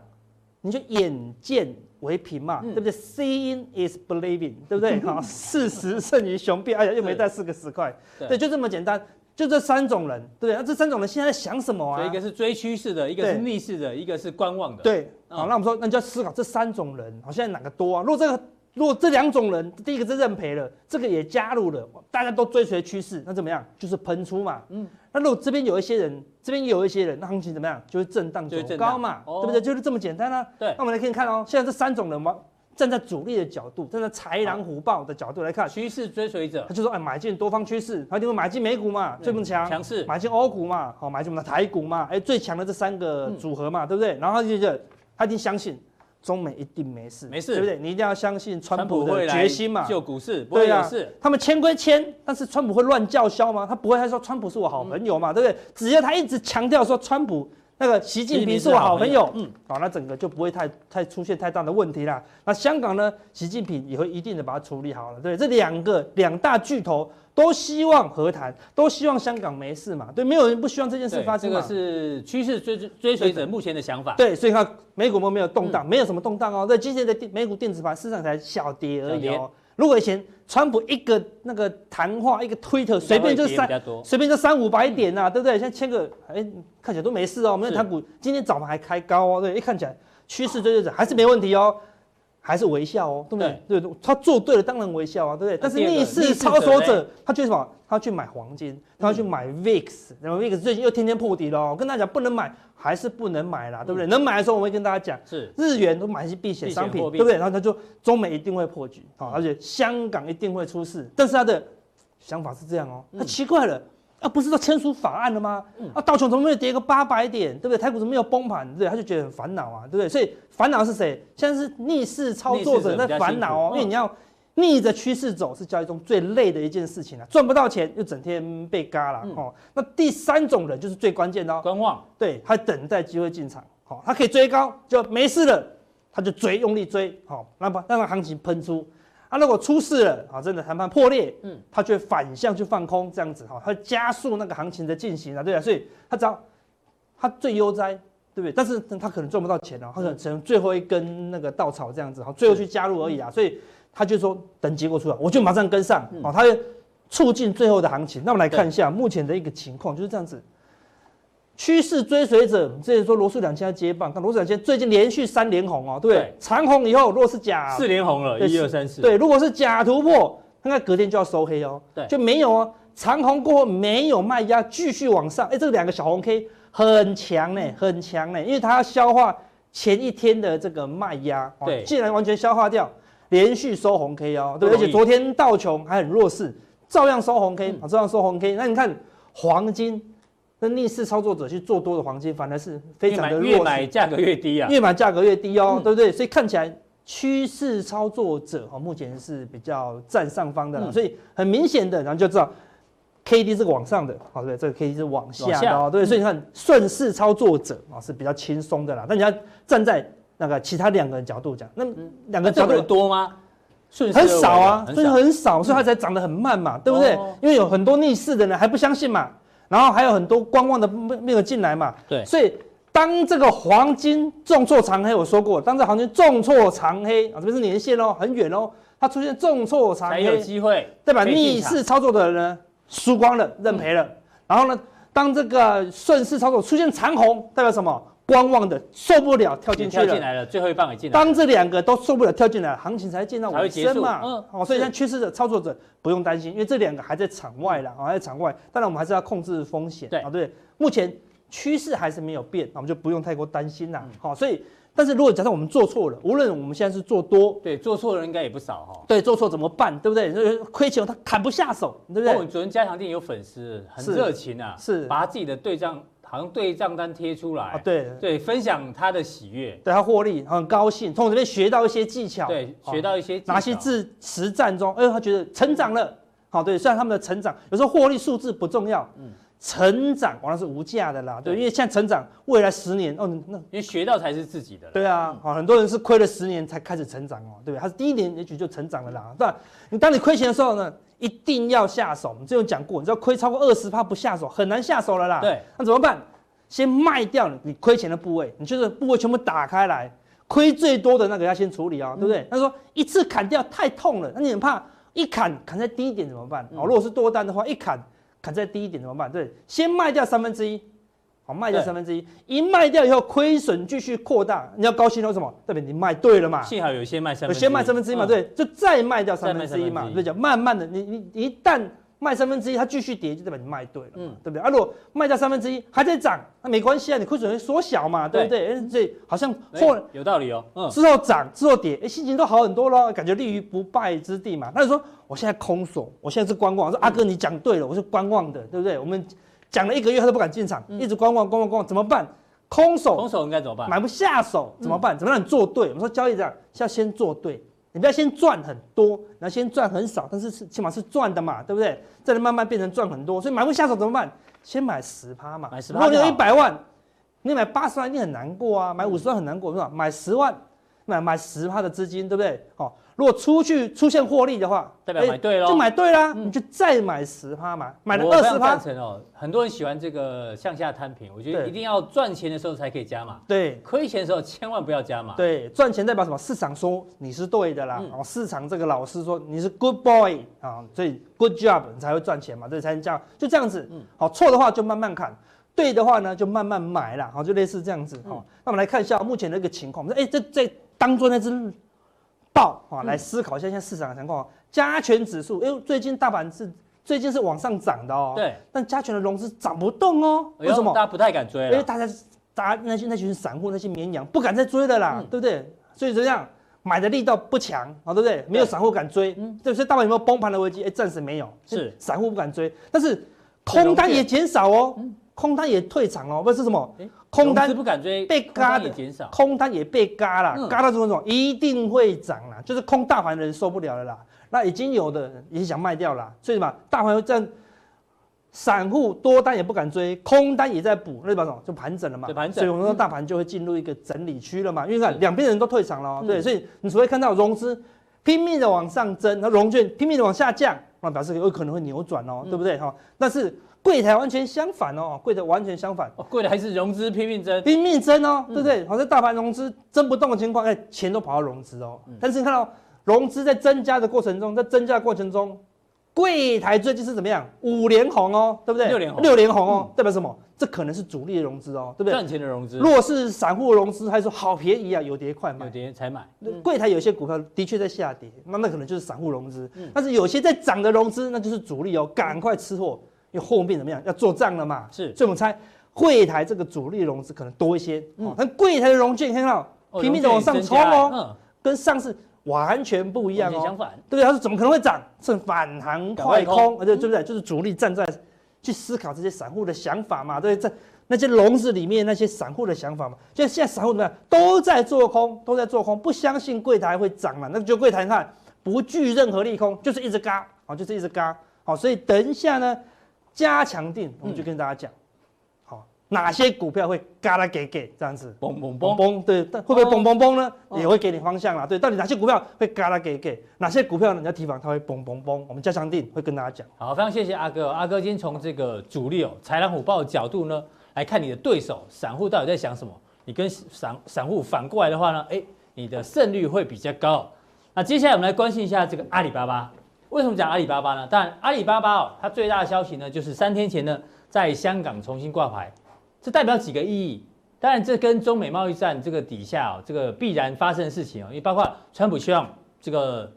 你就眼见为凭嘛，嗯、对不对？Seeing is believing，对不对？好，事实胜于雄辩。哎呀，又没带四个十块，对，对，就这么简单。就这三种人，对不对？那这三种人现在在想什么啊？一个是追趋势的，一个是逆势的，一个是观望的。对，好，那我们说，那你就要思考这三种人，好，现在哪个多啊？如果这个，如果这两种人，第一个是认赔了，这个也加入了，大家都追随趋势，那怎么样？就是喷出嘛。嗯。那如果这边有一些人，这边有一些人，那行情怎么样？就是震荡走高嘛，对不对？就是这么简单啊。对。那我们来看看哦，现在这三种人嘛，站在主力的角度，站在豺狼虎豹的角度来看，趋势追随者，他就说，哎，买进多方趋势，他就会买进美股嘛，最么强，强势，买进欧股嘛，好，买进我们的台股嘛，哎，最强的这三个组合嘛，对不对？然后他就觉得，他一定相信。中美一定没事，没事，对不对？你一定要相信川普的决心嘛，救股市，不会有事。他们签归签，但是川普会乱叫嚣吗？他不会，他说川普是我好朋友嘛，嗯、对不对？只要他一直强调说川普那个习近平是我好朋友，嗯，好，那整个就不会太太出现太大的问题啦。那香港呢，习近平也会一定的把它处理好了。对，这两个两大巨头都希望和谈，都希望香港没事嘛。对，没有人不希望这件事发生。这个是趋势追追随者目前的想法。对，所以看美股没有动荡，没有什么动荡哦。在今天的美股电子盘市场才小跌而已哦。如果以前川普一个那个谈话，一个推特，随便就三，随便就三五百点呐、啊，对不对？现在签个，哎、欸，看起来都没事哦。我们台股今天早盘还开高哦，对，一看起来趋势追着走还是没问题哦，还是微笑哦，对不对？对，他做对了，当然微笑啊，对不对？但是逆势操作者，他去什么？他去买黄金，他要去买 VIX，然后 VIX 最近又天天破底了，我跟大家讲不能买。还是不能买啦，对不对？能买的时候，我会跟大家讲，是日元都买一些避险商品，对不对？然后他就中美一定会破局，好，而且香港一定会出事。但是他的想法是这样哦，他奇怪了，啊，不是都签署法案了吗？啊，道琼怎么没有跌个八百点，对不对？台股怎么没有崩盘，对？他就觉得很烦恼啊，对不对？所以烦恼是谁？现在是逆势操作者在烦恼哦，因为你要。逆着趋势走是交易中最累的一件事情啊，赚不到钱又整天被嘎了哦。那第三种人就是最关键的哦，观望，对，他等待机会进场，好，他可以追高就没事了，他就追，用力追，好，那么让行情喷出。啊，如果出事了，啊，真的谈判破裂，嗯，他就会反向去放空，这样子哈，他加速那个行情的进行啊，对啊，所以他只要他最悠哉，对不对？但是他可能赚不到钱哦，他可能只能最后一根那个稻草这样子，哈，最后去加入而已啊，所以。他就说等结果出来，我就马上跟上，哦，他就促进最后的行情。那我们来看一下目前的一个情况，就是这样子。趋势追随者，之前说罗素两千要接棒，但罗素两千最近连续三连红哦，对不对？长红以后，如果是假四连红了，一二三四。对，如果是假突破，那隔天就要收黑哦。对，就没有哦，长红过后没有卖压，继续往上。哎，这两个小红 K 很强呢，很强呢，因为它要消化前一天的这个卖压。对，既然完全消化掉。连续收红 K 哦，对，而且昨天道琼还很弱势，照样收红 K 啊，照样收红 K。那你看黄金，那逆势操作者去做多的黄金，反而是非常的弱势，越买价格越低啊，越买价格越低哦，对不对？所以看起来趋势操作者哦，目前是比较占上方的，所以很明显的，然后就知道 K D 是往上的，好，对，这个 K D 是往下的哦，对，所以你看顺势操作者啊是比较轻松的啦，但你要站在。那个其他两个人角度讲，那两个角度多吗？很少啊，所以很少，所以它才涨得很慢嘛，对不对？因为有很多逆势的人还不相信嘛，然后还有很多观望的没有进来嘛，对。所以当这个黄金重挫长黑，我说过，当这黄金重挫长黑啊，这边是年线哦，很远哦，它出现重挫长黑，才有机会，对吧？逆势操作的人呢，输光了，认赔了。然后呢，当这个顺势操作出现长红，代表什么？观望的受不了，跳进去了，跳进来了，最后一棒也进来。当这两个都受不了，跳进来，行情才见到尾声嘛。嗯，好，所以像趋势的操作者不用担心，因为这两个还在场外了，还在场外。当然，我们还是要控制风险。对，啊，对，目前趋势还是没有变，那我们就不用太过担心啦。好，所以，但是如果假设我们做错了，无论我们现在是做多，对，做错的人应该也不少哈。对，做错怎么办？对不对？亏钱他砍不下手，对不对？我们昨天加强店有粉丝很热情啊，是把他自己的对账。好像对账单贴出来，对。对，分享他的喜悦，对他获利很高兴，从这边学到一些技巧，对，学到一些哪些字实战中，哎，他觉得成长了，好，对，虽然他们的成长有时候获利数字不重要，嗯，成长往往是无价的啦，对，因为现在成长未来十年哦，那因为学到才是自己的，对啊，好，很多人是亏了十年才开始成长哦，对不对？他是第一年也许就成长了啦，对吧？你当你亏钱的时候呢，一定要下手，我们之前有讲过，你知道亏超过二十趴不下手很难下手了啦，对，那怎么办？先卖掉你亏钱的部位，你就是部位全部打开来，亏最多的那个要先处理啊、喔，对不对？他说一次砍掉太痛了，那你很怕一砍砍在低一点怎么办？哦，如果是多单的话，一砍砍在低一点怎么办？对，先卖掉三分之一，好，卖掉三分之一，一卖掉以后亏损继续扩大，你要高兴为什么？代表你卖对了嘛？幸好有些卖三分，有先卖三分之一嘛，对，就再卖掉三分之一嘛，对，就慢慢的，你你一旦。卖三分之一，它继续跌，就代表你卖对了，嗯，对不对？啊，如果卖掉三分之一还在涨，那没关系啊，你亏损会缩小嘛，对不对？所以好像后有道理哦，嗯，之后涨之后跌，哎，心情都好很多了，感觉立于不败之地嘛。那你说我现在空手，我现在是观望，说阿哥你讲对了，我是观望的，对不对？我们讲了一个月，他都不敢进场，一直观望观望观望，怎么办？空手，空手应该怎么办？买不下手怎么办？怎么让你做对？我们说交易这样，要先做对。你不要先赚很多，然后先赚很少，但是是起码是赚的嘛，对不对？再来慢慢变成赚很多，所以买不下手怎么办？先买十趴嘛，买十趴。如果你有一百万，你买八十万你很难过啊，买五十万很难过是吧？买十万，买买十趴的资金，对不对？哦。如果出去出现获利的话，代表买对了，就买对啦，嗯、你就再买十趴嘛，买了二十趴。赞成哦，很多人喜欢这个向下摊平，我觉得一定要赚钱的时候才可以加码。对，亏钱的时候千万不要加码。对，赚钱代表什么？市场说你是对的啦，哦、嗯，市场这个老师说你是 good boy 啊，所以 good job 你才会赚钱嘛，这才能叫就这样子。嗯，好，错的话就慢慢看，对的话呢就慢慢买啦。好，就类似这样子。好、嗯，那我们来看一下目前的一个情况。我们说，哎，这这当做那只。豹啊，来思考一下现在市场的情况。加权指数，因为最近大盘是最近是往上涨的哦。对。但加权的融资涨不动哦。为什么？大家不太敢追了。因为大家，大家那些那群散户那些绵羊不敢再追的啦，嗯、对不对？所以这样买的力道不强啊，对不对？没有散户敢追。嗯。对，所以大盘有没有崩盘的危机？哎，暂时没有。是。散户不敢追，但是空单也减少哦。嗯。空单也退场哦，不是什么？空单不敢追，被嘎的减少，空单也被嘎了，嘎到这种种一定会涨啦，就是空大盘的人受不了了啦。那已经有的人也想卖掉了，所以什么？大盘这样，散户多单也不敢追，空单也在补，那代表什么？就盘整了嘛。盘整，所以我们说大盘就会进入一个整理区了嘛。因为看两边人都退场了，对，所以你只会看到融资拼命的往上增，那融券拼命的往下降，那表示有可能会扭转哦，对不对？哈，但是。柜台完全相反哦，柜台完全相反哦，柜台还是融资拼命增，拼命增哦，对不对？好像大盘融资增不动的情况，哎，钱都跑到融资哦。但是你看到融资在增加的过程中，在增加的过程中，柜台最近是怎么样？五连红哦，对不对？六连红，六连红哦，代表什么？这可能是主力的融资哦，对不对？赚钱的融资。如果是散户融资，还说好便宜啊，有跌快买，有跌才买。柜台有些股票的确在下跌，那那可能就是散户融资。但是有些在涨的融资，那就是主力哦，赶快吃货。因为后面怎么样？要做账了嘛？是，所以我们猜柜台这个主力融资可能多一些。嗯，但柜台的融券你看到拼命的往上冲哦，跟上次完全不一样哦。相反，对不对？它是怎么可能会涨？是反弹快空，而且对不对？就是主力站在去思考这些散户的想法嘛？对，在那些笼子里面那些散户的想法嘛？就现在散户怎么样？都在做空，都在做空，不相信柜台会涨嘛？那就柜台你看不惧任何利空，就是一直嘎啊，就是一直嘎。好，所以等一下呢？加强定，我们就跟大家讲，好，哪些股票会嘎啦给给这样子，嘣嘣嘣嘣，对，但会不会嘣嘣嘣呢？也会给你方向啦，对，到底哪些股票会嘎啦给给，哪些股票呢？你要提防它会嘣嘣嘣，我们加强定会跟大家讲。好，非常谢谢阿哥，阿哥今天从这个主力哦，豺狼虎豹的角度呢，来看你的对手散户到底在想什么，你跟散散户反过来的话呢，哎，你的胜率会比较高。那接下来我们来关心一下这个阿里巴巴。为什么讲阿里巴巴呢？当然，阿里巴巴哦，它最大的消息呢，就是三天前呢，在香港重新挂牌，这代表几个意义。当然，这跟中美贸易战这个底下哦，这个必然发生的事情哦，因为包括川普希望这个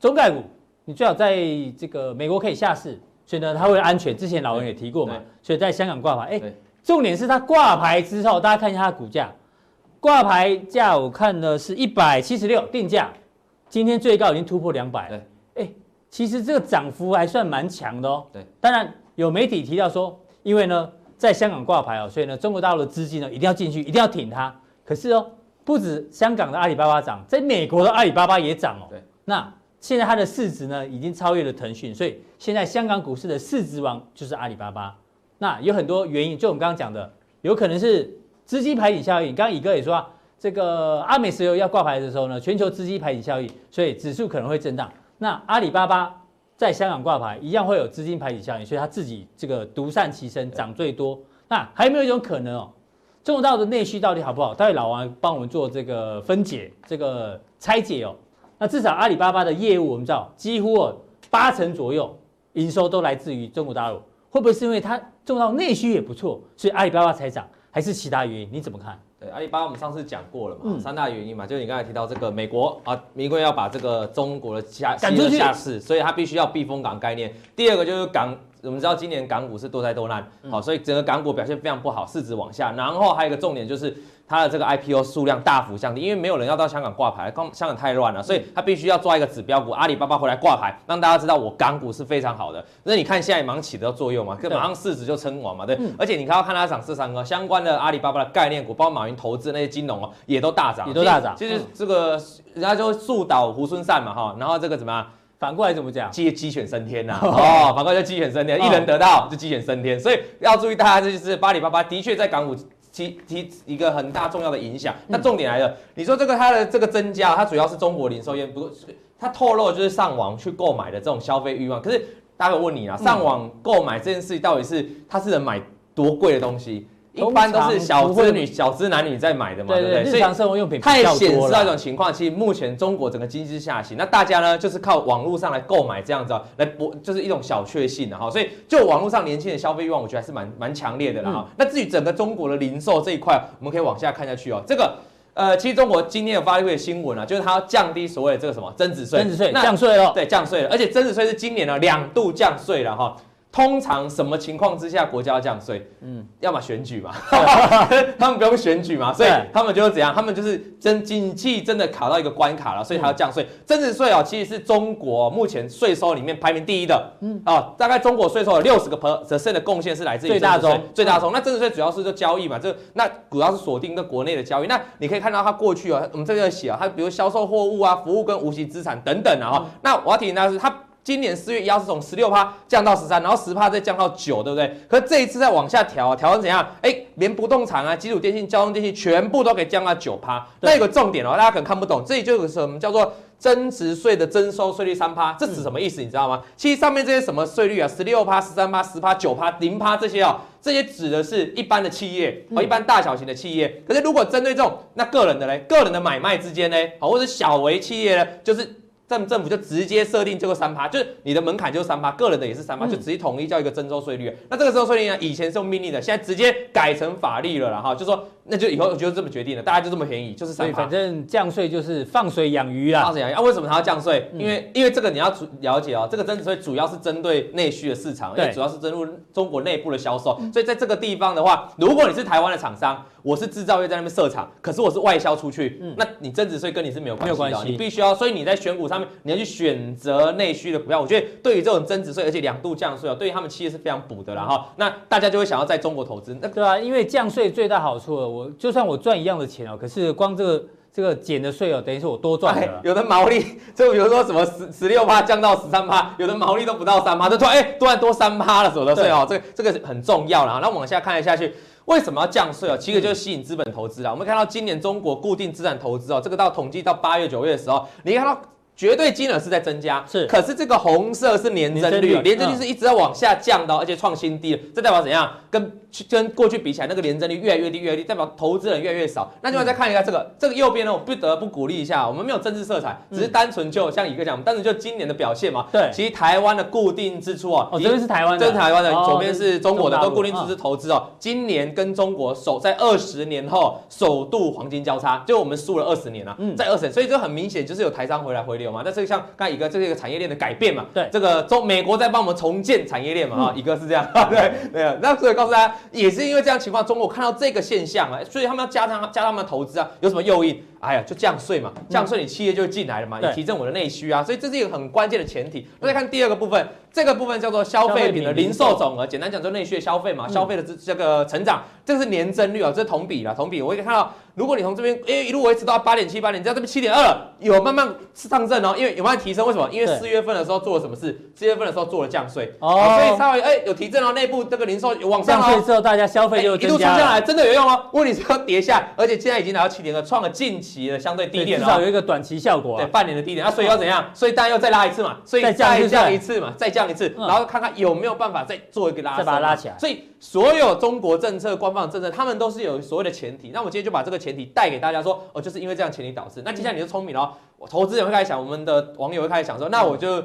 中概股，你最好在这个美国可以下市，所以呢，它会安全。之前老人也提过嘛，所以在香港挂牌。哎，重点是它挂牌之后，大家看一下它的股价，挂牌价我看呢是一百七十六定价，今天最高已经突破两百。其实这个涨幅还算蛮强的哦。对，当然有媒体提到说，因为呢在香港挂牌哦，所以呢中国大陆的资金呢一定要进去，一定要挺它。可是哦，不止香港的阿里巴巴涨，在美国的阿里巴巴也涨哦。对，那现在它的市值呢已经超越了腾讯，所以现在香港股市的市值王就是阿里巴巴。那有很多原因，就我们刚刚讲的，有可能是资金排挤效应。刚刚乙哥也说啊，这个阿美石油要挂牌的时候呢，全球资金排挤效应，所以指数可能会震荡。那阿里巴巴在香港挂牌，一样会有资金排挤效应，所以它自己这个独善其身，涨最多。那还有没有一种可能哦？中国大陆的内需到底好不好？待会老王帮我们做这个分解、这个拆解哦。那至少阿里巴巴的业务，我们知道几乎哦八成左右营收都来自于中国大陆，会不会是因为它中国大陆内需也不错，所以阿里巴巴才涨？还是其他原因？你怎么看？对，阿里巴巴我们上次讲过了嘛，嗯、三大原因嘛，就是你刚才提到这个美国啊，美国要把这个中国的下赶出去下市，所以它必须要避风港概念。第二个就是港，我们知道今年港股是多灾多难，好、嗯，所以整个港股表现非常不好，市值往下。然后还有一个重点就是。它的这个 IPO 数量大幅降低，因为没有人要到香港挂牌，刚香港太乱了，所以它必须要抓一个指标股，阿里巴巴回来挂牌，让大家知道我港股是非常好的。那你看现在马上起的作用嘛，马上市值就撑完嘛，对。而且你看要看它涨势三个相关的阿里巴巴的概念股，包括马云投资那些金融哦，也都大涨，也都大涨。其实这个人家就树倒猢狲散嘛哈，然后这个怎么样？反过来怎么讲？鸡鸡犬升天呐！哦，反过来就鸡犬升天，一人得道就鸡犬升天。所以要注意，大家这就是阿里巴巴的确在港股。提提一个很大重要的影响。那重点来了，你说这个它的这个增加，它主要是中国零售业，不过它透露就是上网去购买的这种消费欲望。可是大家会问你啊，上网购买这件事情到底是它是能买多贵的东西？一般都是小资女、小资男女在买的嘛，对不对？日常生活用品太显示那种情况。其实目前中国整个经济下行，那大家呢就是靠网络上来购买这样子来博，就是一种小确幸的哈。所以就网络上年轻人消费欲望，我觉得还是蛮蛮强烈的啦哈。那至于整个中国的零售这一块，我们可以往下看下去哦。这个呃，其实中国今天有发布一个新闻啊，就是它要降低所谓的这个什么增值税，增值税降税了，对，降税了，而且增值税是今年呢两度降税了哈。通常什么情况之下国家要降税？嗯，要么选举嘛，他们不用选举嘛，所以他们就是怎样？他们就是真经济真的卡到一个关卡了，所以他要降税。增值税哦，其实是中国目前税收里面排名第一的。嗯，哦，大概中国税收有六十个 percent 的贡献是来自于最大宗，最大宗。那增值税主要是做交易嘛，这那主要是锁定跟国内的交易。那你可以看到它过去啊，我们这个写啊，它比如销售货物啊、服务跟无形资产等等啊。哈，那我要提醒大家是它。今年四月一号是从十六趴降到十三，然后十趴再降到九，对不对？可是这一次再往下调啊，调成怎样？哎，连不动产啊、基础电信、交通电信全部都给降到九趴。那有个重点哦，大家可能看不懂，这里就有什么叫做增值税的征收税率三趴，这指什么意思？你知道吗？其实上面这些什么税率啊，十六趴、十三趴、十趴、九趴、零趴这些哦，这些指的是一般的企业哦一般大小型的企业。可是如果针对这种那个人的嘞，个人的买卖之间呢，好，或者小微企业呢，就是。政政府就直接设定这个三趴，就是你的门槛就是三趴，个人的也是三趴，就直接统一叫一个征收税率。那这个征收税率呢，以前是用命令的，现在直接改成法律了然后，就说那就以后就这么决定了，大家就这么便宜，就是三趴。反正降税就是放水养鱼啊。放水养鱼啊？为什么它要降税？因为因为这个你要了解哦，这个增值税主要是针对内需的市场，因为主要是针对中国内部的销售，所以在这个地方的话，如果你是台湾的厂商。我是制造业在那边设厂，可是我是外销出去，嗯，那你增值税跟你是没有关系的，没有关系，你必须要，所以你在选股上面你要去选择内需的股票。我觉得对于这种增值税，而且两度降税哦，对于他们企业是非常补的啦哈。那大家就会想要在中国投资，那对啊，因为降税最大好处，我就算我赚一样的钱哦，可是光这个这个减的税哦，等于是我多赚了，哎。有的毛利，就比如说什么十十六趴降到十三趴，有的毛利都不到三趴，就突然哎突然多三趴了，所得税哦，这个这个是很重要了。那往下看一下去。为什么要降税哦？其实就是吸引资本投资啦。我们看到今年中国固定资产投资哦，这个到统计到八月九月的时候，你看到。绝对金额是在增加，是，可是这个红色是年增率，年增率是一直在往下降的，而且创新低，这代表怎样？跟跟过去比起来，那个年增率越来越低，越来越低，代表投资人越来越少。那另外再看一下这个，这个右边呢，我不得不鼓励一下，我们没有政治色彩，只是单纯就像一个讲，我们单纯就今年的表现嘛。对，其实台湾的固定支出啊，哦，这边是台湾的，这是台湾的，左边是中国的，都固定支出投资哦。今年跟中国首在二十年后首度黄金交叉，就我们输了二十年了，在二十年，所以这很明显就是有台商回来回流嘛。但是像刚才。一个这是一个产业链的改变嘛？对，这个中美国在帮我们重建产业链嘛？啊、嗯，一个是这样，对对啊。那所以告诉大家，也是因为这样情况，中国看到这个现象啊，所以他们要加上加他们的投资啊，有什么诱因？哎呀，就降税嘛，降税你企业就进来了嘛，也提振我的内需啊，所以这是一个很关键的前提。那再看第二个部分，这个部分叫做消费品的零售总额，简单讲就内需的消费嘛，消费的这这个成长，这个是年增率啊，这是同比啦，同比我可以看到。如果你从这边诶一路维持到八点七八点，你知道这边七点二有慢慢上升哦，因为有慢慢提升。为什么？因为四月份的时候做了什么事？四月份的时候做了降税哦，所以稍微哎有提振哦，内部这个零售有往上降税之后，大家消费就一路冲下来，真的有用哦。问题是要跌下，而且现在已经来到七点二，创了近期的相对低点了，至少有一个短期效果，对半年的低点。那所以要怎样？所以大家又再拉一次嘛，所以再降一次嘛，再降一次，然后看看有没有办法再做一个拉，再把它拉起来。所以所有中国政策、官方政策，他们都是有所谓的前提。那我今天就把这个前提带给大家。说哦，就是因为这样前提导致。那接下来你就聪明了，我投资人会开始想，我们的网友会开始想说，那我就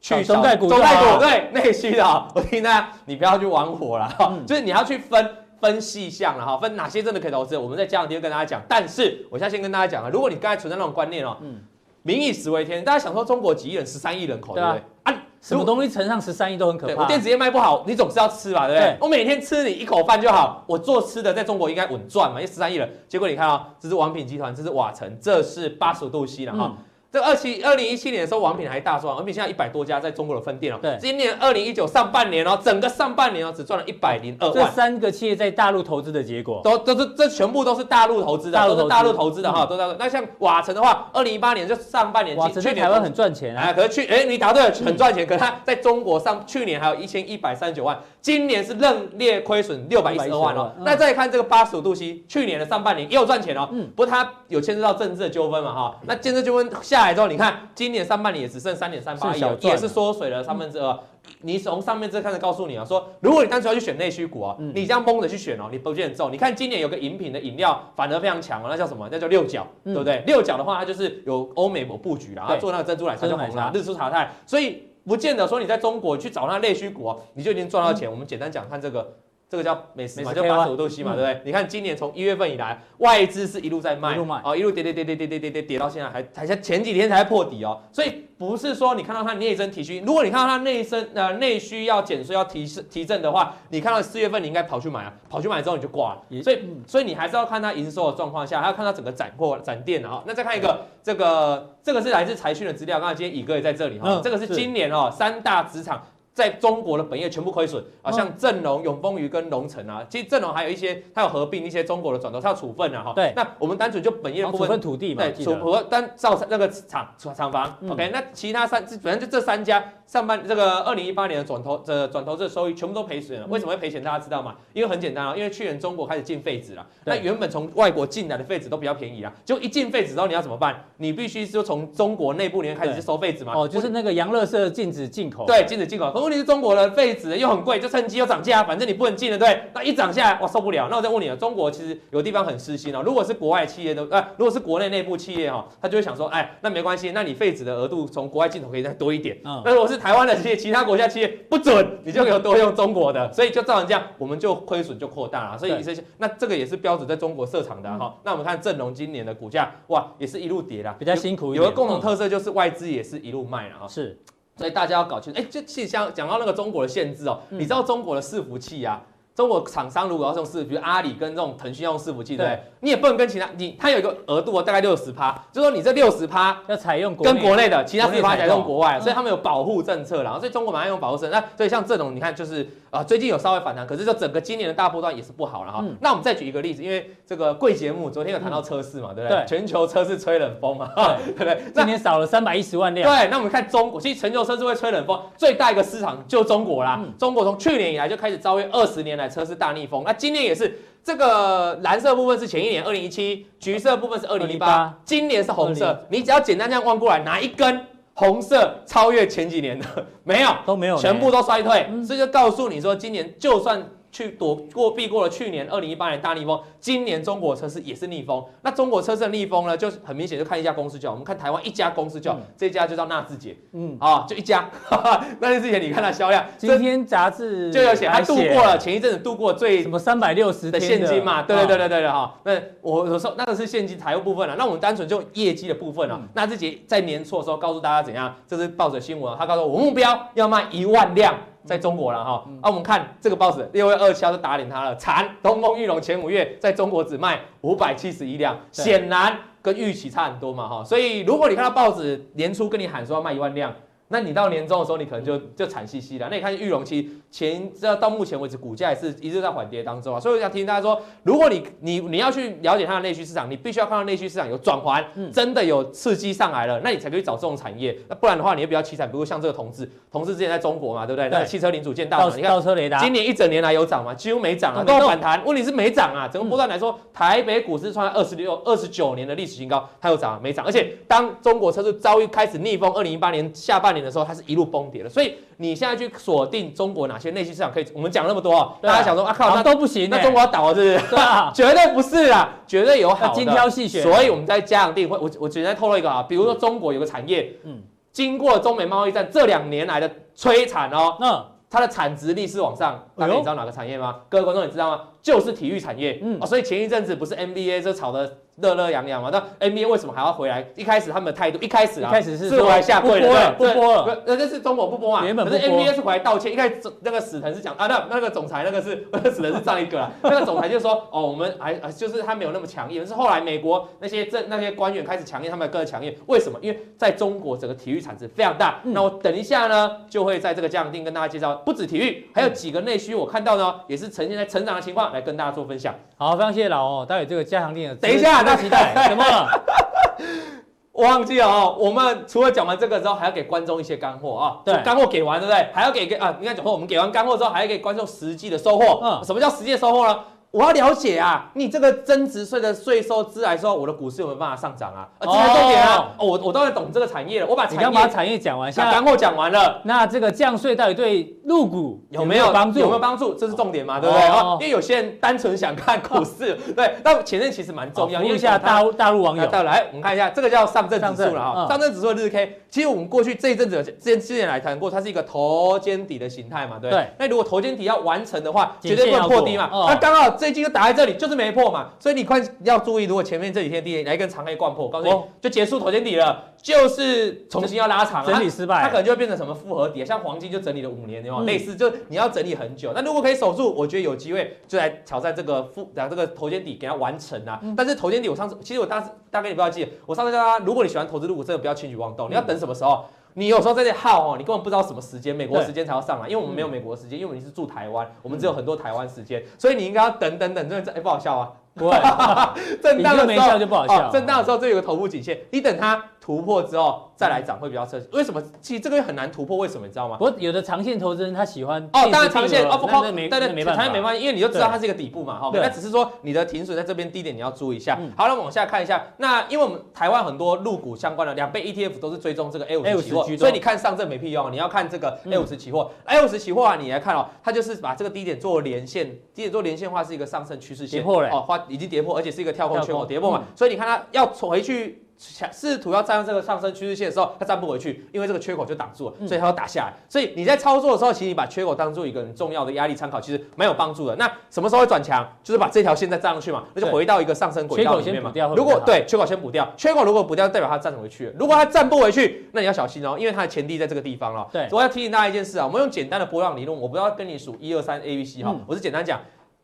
去中概股，中概股对内需的。我听大家，你不要去玩火了，就是你要去分分细项了哈，分哪些真的可以投资。我们在这两天跟大家讲，但是我现在先跟大家讲啊，如果你刚才存在那种观念哦，嗯，民以食为天，大家想说中国几亿人，十三亿人口，对不对？啊。什么东西乘上十三亿都很可怕。我电子业卖不好，你总是要吃吧，对不对？对我每天吃你一口饭就好。我做吃的在中国应该稳赚嘛，因为十三亿了。结果你看啊、哦，这是王品集团，这是瓦城，这是八十五度 C 了哈。这二七二零一七年的时候，王品还大赚，王品现在一百多家在中国的分店哦。对，今年二零一九上半年哦，整个上半年哦，只赚了一百零二万。这三个企业在大陆投资的结果，都都是这全部都是大陆投资的，都是大陆投资的哈，都在。那像瓦城的话，二零一八年就上半年，瓦城在台湾很赚钱啊。可是去哎，你答对了，很赚钱。可是他在中国上去年还有一千一百三十九万，今年是认列亏损六百一十二万哦。那再看这个八十五度 C，去年的上半年也有赚钱哦。嗯，不过它有牵涉到政治的纠纷嘛哈。那政治纠纷下来之后，你看今年上半年也只剩三点三八亿，也是缩水了三分之二。你从上面这开始告诉你啊，说如果你单纯要去选内需股啊，你这样蒙着去选哦，你不见得中。你看今年有个饮品的饮料反而非常强哦，那叫什么？那叫六角，对不对？六角的话，它就是有欧美某布局啦，它做那个珍珠奶茶就红了，日出茶太，所以不见得说你在中国去找那内需股哦，你就已经赚到钱。我们简单讲看这个。这个叫美食嘛，叫八十五度 C 嘛，对不对？你看今年从一月份以来，外资是一路在卖，一路卖，哦，一路跌跌跌跌跌跌跌跌跌到现在，还还像前几天才破底哦。所以不是说你看到它内增提需，如果你看到它内增呃内需要减税要提提振的话，你看到四月份你应该跑去买啊，跑去买之后你就挂了。所以所以你还是要看它营收的状况下，还要看它整个展货展店的哈。那再看一个这个这个是来自财讯的资料，刚才今天乙哥也在这里哈，这个是今年哦三大职场。在中国的本业全部亏损啊，像正隆、永丰余跟龙城啊，其实正隆还有一些，它有合并一些中国的转投，它要处分啊哈。对，那我们单纯就本业的部分，处分土地嘛，对，处分单造那个厂厂房。OK，那其他三，反正就这三家上半这个二零一八年的转投这转投这收益全部都赔损了。为什么会赔钱？大家知道吗？因为很简单啊，因为去年中国开始进废纸了，那原本从外国进来的废纸都比较便宜啊，就一进废纸之后你要怎么办？你必须就从中国内部里面开始去收废纸嘛。哦，就是那个杨乐色禁止进口。对，禁止进口。可问题是中国的废废纸又很贵，就趁机又涨价，反正你不能进了，对？那一涨下来，哇，受不了。那我再问你啊，中国其实有地方很私心哦。如果是国外企业的，呃，如果是国内内部企业哈，他就会想说，哎，那没关系，那你废纸的额度从国外进口可以再多一点。嗯。那如果是台湾的企业，其他国家企业不准，你就给我多用中国的，所以就造成这样，我们就亏损就扩大了。所以这些，那这个也是标准在中国设厂的哈。那我们看正隆今年的股价，哇，也是一路跌啦，比较辛苦一点。有个共同特色就是外资也是一路卖了哈。是。所以大家要搞清楚，哎，就其实像讲到那个中国的限制哦，你知道中国的伺服器啊，中国厂商如果要用伺服，比如阿里跟这种腾讯要用伺服器，对？你也不能跟其他，你它有一个额度哦，大概六十趴，就是说你这六十趴要采用跟国内的，其他四十趴采用国外，所以他们有保护政策啦，所以中国马上用保护政策。那所以像这种，你看就是。啊，最近有稍微反弹，可是就整个今年的大波段也是不好了哈。嗯、那我们再举一个例子，因为这个贵节目昨天有谈到车市嘛，嗯、对不对？对，全球车市吹冷风嘛，对不对？今年少了三百一十万辆。对，那我们看中国，其实全球车市会吹冷风，最大一个市场就中国啦。嗯、中国从去年以来就开始遭遇二十年来车市大逆风，那今年也是，这个蓝色部分是前一年二零一七，橘色部分是二零一八，今年是红色。你只要简单这样望过来，哪一根？红色超越前几年的没有，都没有，全部都衰退，嗯、所以就告诉你说，今年就算。去躲过避过了去年二零一八年大逆风，今年中国车市也是逆风。那中国车市的逆风呢，就是很明显，就看一家公司就好。我们看台湾一家公司就好，嗯、这家就叫纳智捷，嗯啊，就一家。纳智捷你看它销量，今天杂志就有写，还度过了前一阵子度过最什么三百六十的现金嘛？对对对对对对哈。那我我说那个是现金财务部分了，那我们单纯就业绩的部分啊。纳智捷在年初的时候告诉大家怎样？这是报纸新闻啊，他告诉我，我目标要卖一万辆。在中国了哈，啊，我们看这个报纸六月二七号就打脸他了，惨，东风裕隆前五月在中国只卖五百七十一辆，显然跟预期差很多嘛哈，所以如果你看到报纸年初跟你喊说要卖一万辆。那你到年终的时候，你可能就就惨兮兮了。那你看裕隆期前，这到目前为止股价也是一直在缓跌当中啊。所以我想提醒大家说，如果你你你要去了解它的内需市场，你必须要看到内需市场有转环，真的有刺激上来了，那你才可以找这种产业。那不然的话，你也比较凄惨。比如像这个同志，同志之前在中国嘛，对不对？那个汽车零组件大厂，你看倒车雷达，今年一整年来有涨吗？几乎没涨啊，都有反弹。问题是没涨啊，整个波段来说，台北股市创了二十六、二十九年的历史新高，它有涨没涨？而且当中国车市遭遇开始逆风，二零一八年下半年的时候，它是一路崩跌的，所以你现在去锁定中国哪些内需市场可以？我们讲那么多，啊、大家想说啊靠，那都不行，那中国要倒了是不是？对啊，绝对不是啊，绝对有好的，精挑细选。所以我们在加强定会，我我简单透露一个啊，比如说中国有个产业，嗯，经过中美贸易战这两年来的摧残哦，那它的产值力是往上，大家你知道哪个产业吗？各位观众你知道吗？就是体育产业，嗯，所以前一阵子不是 NBA 这炒的。乐乐洋洋嘛。那 NBA 为什么还要回来？一开始他们的态度，一开始啊，一开始是是回来下跪的，不播了，不，那是中国不播嘛。原本可是 NBA 是回来道歉。一开始那个史腾是讲啊，那那个总裁那个是那个史腾是上一个啦。那个总裁就说 哦，我们还就是他没有那么强硬。是后来美国那些政那些官员开始强硬，他们更强硬。为什么？因为在中国整个体育产值非常大。那我等一下呢，就会在这个嘉定跟大家介绍，不止体育，还有几个内需，我看到呢也是呈现在成长的情况，来跟大家做分享。好，非常谢谢老哦。待会这个加强定的，等一下，大期待什么？我 忘记了哦。我们除了讲完这个之后，还要给观众一些干货啊。对，干货给完，对不对？还要给给啊，应该讲说我们给完干货之后，还要给观众实际的收获。嗯，什么叫实际的收获呢？我要了解啊，你这个增值税的税收支来说，我的股市有没有办法上涨啊？啊，这是重点啊！哦，我我当然懂这个产业了，我把产业把产业讲完，把干货讲完了，那这个降税到底对入股有没有帮助？有没有帮助？这是重点嘛，对不对？因为有些人单纯想看股市，对，但前面其实蛮重要。问一下大陆大陆网友，来，我们看一下，这个叫上证指数了哈，上证指数的日 K，其实我们过去这一阵子之前之前来谈过，它是一个头肩底的形态嘛，对。对。那如果头肩底要完成的话，绝对不能破低嘛。那刚好这一根打在这里就。是没破嘛，所以你快要注意，如果前面这几天第一来一根长黑灌破，我告诉你就结束头肩底了，就是重新要拉长，整理失败，它可能就会变成什么复合底，像黄金就整理了五年，对吗？类似，就你要整理很久。那如果可以守住，我觉得有机会就来挑战这个复，然后这个头肩底给它完成啊。但是头肩底，我上次其实我大大概你不要记，我上次叫他，如果你喜欢投资入股，真的不要轻举妄动，你要等什么时候？你有时候在这耗哦，你根本不知道什么时间，美国时间才要上来，因为我们没有美国时间，因为你是住台湾，我们只有很多台湾时间，所以你应该要等等等，真的哎不好笑啊。不会，震荡的时候就不好笑。震荡的时候这有个头部颈线，你等它突破之后再来涨会比较彻底。为什么？其实这个很难突破，为什么你知道吗？不过有的长线投资人他喜欢哦，当然长线哦不空，对对，长线没办法，因为你就知道它是一个底部嘛哈。那只是说你的停损在这边低点你要注意一下。好了，往下看一下，那因为我们台湾很多入股相关的两倍 ETF 都是追踪这个 A 五十期货，所以你看上证没屁用，你要看这个 A 五十期货。A 五十期货啊，你来看哦，它就是把这个低点做连线，低点做连线的话是一个上升趋势线，跌破了哦，花已经跌破，而且是一个。跳空缺口跌破嘛，所以你看它要回去，试图要站上这个上升趋势线的时候，它站不回去，因为这个缺口就挡住了，所以它要打下来。所以你在操作的时候，其实你把缺口当做一个很重要的压力参考，其实蛮有帮助的。那什么时候会转强？就是把这条线再站上去嘛，那就回到一个上升轨道里面嘛。如果对缺口先补掉，缺口如果补掉，代表它站回去了。如果它站不回去，那你要小心哦，因为它的前低在这个地方了。对，我要提醒大家一件事啊，我们用简单的波浪理论，我不要跟你数一二三 A B C 哈，我是简单讲，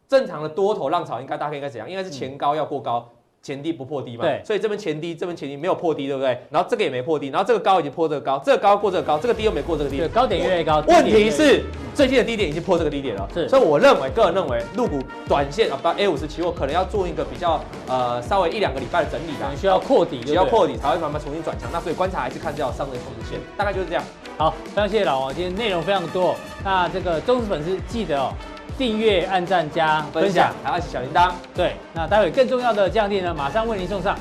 正常的多头浪潮应该大概应该怎样？应该是前高要过高。前低不破低嘛，对，所以这边前低，这边前低没有破低，对不对？然后这个也没破低，然后这个高已经破这个高，这个高过这个高，这个低又没过这个低，对，高点越来越高。问题是最近的低点已经破这个低点了，是，所以我认为，个人认为，入股短线啊，把 A 五十期货可能要做一个比较呃稍微一两个礼拜的整理啦，需要破底，需要破底才会慢慢重新转强。那所以观察还是看这条上升趋势线，大概就是这样。好，非常谢谢老王，今天内容非常多。那这个忠实粉丝记得哦。订阅、按赞、加分享，还有按小铃铛。对，那待会更重要的奖励呢，马上为您送上。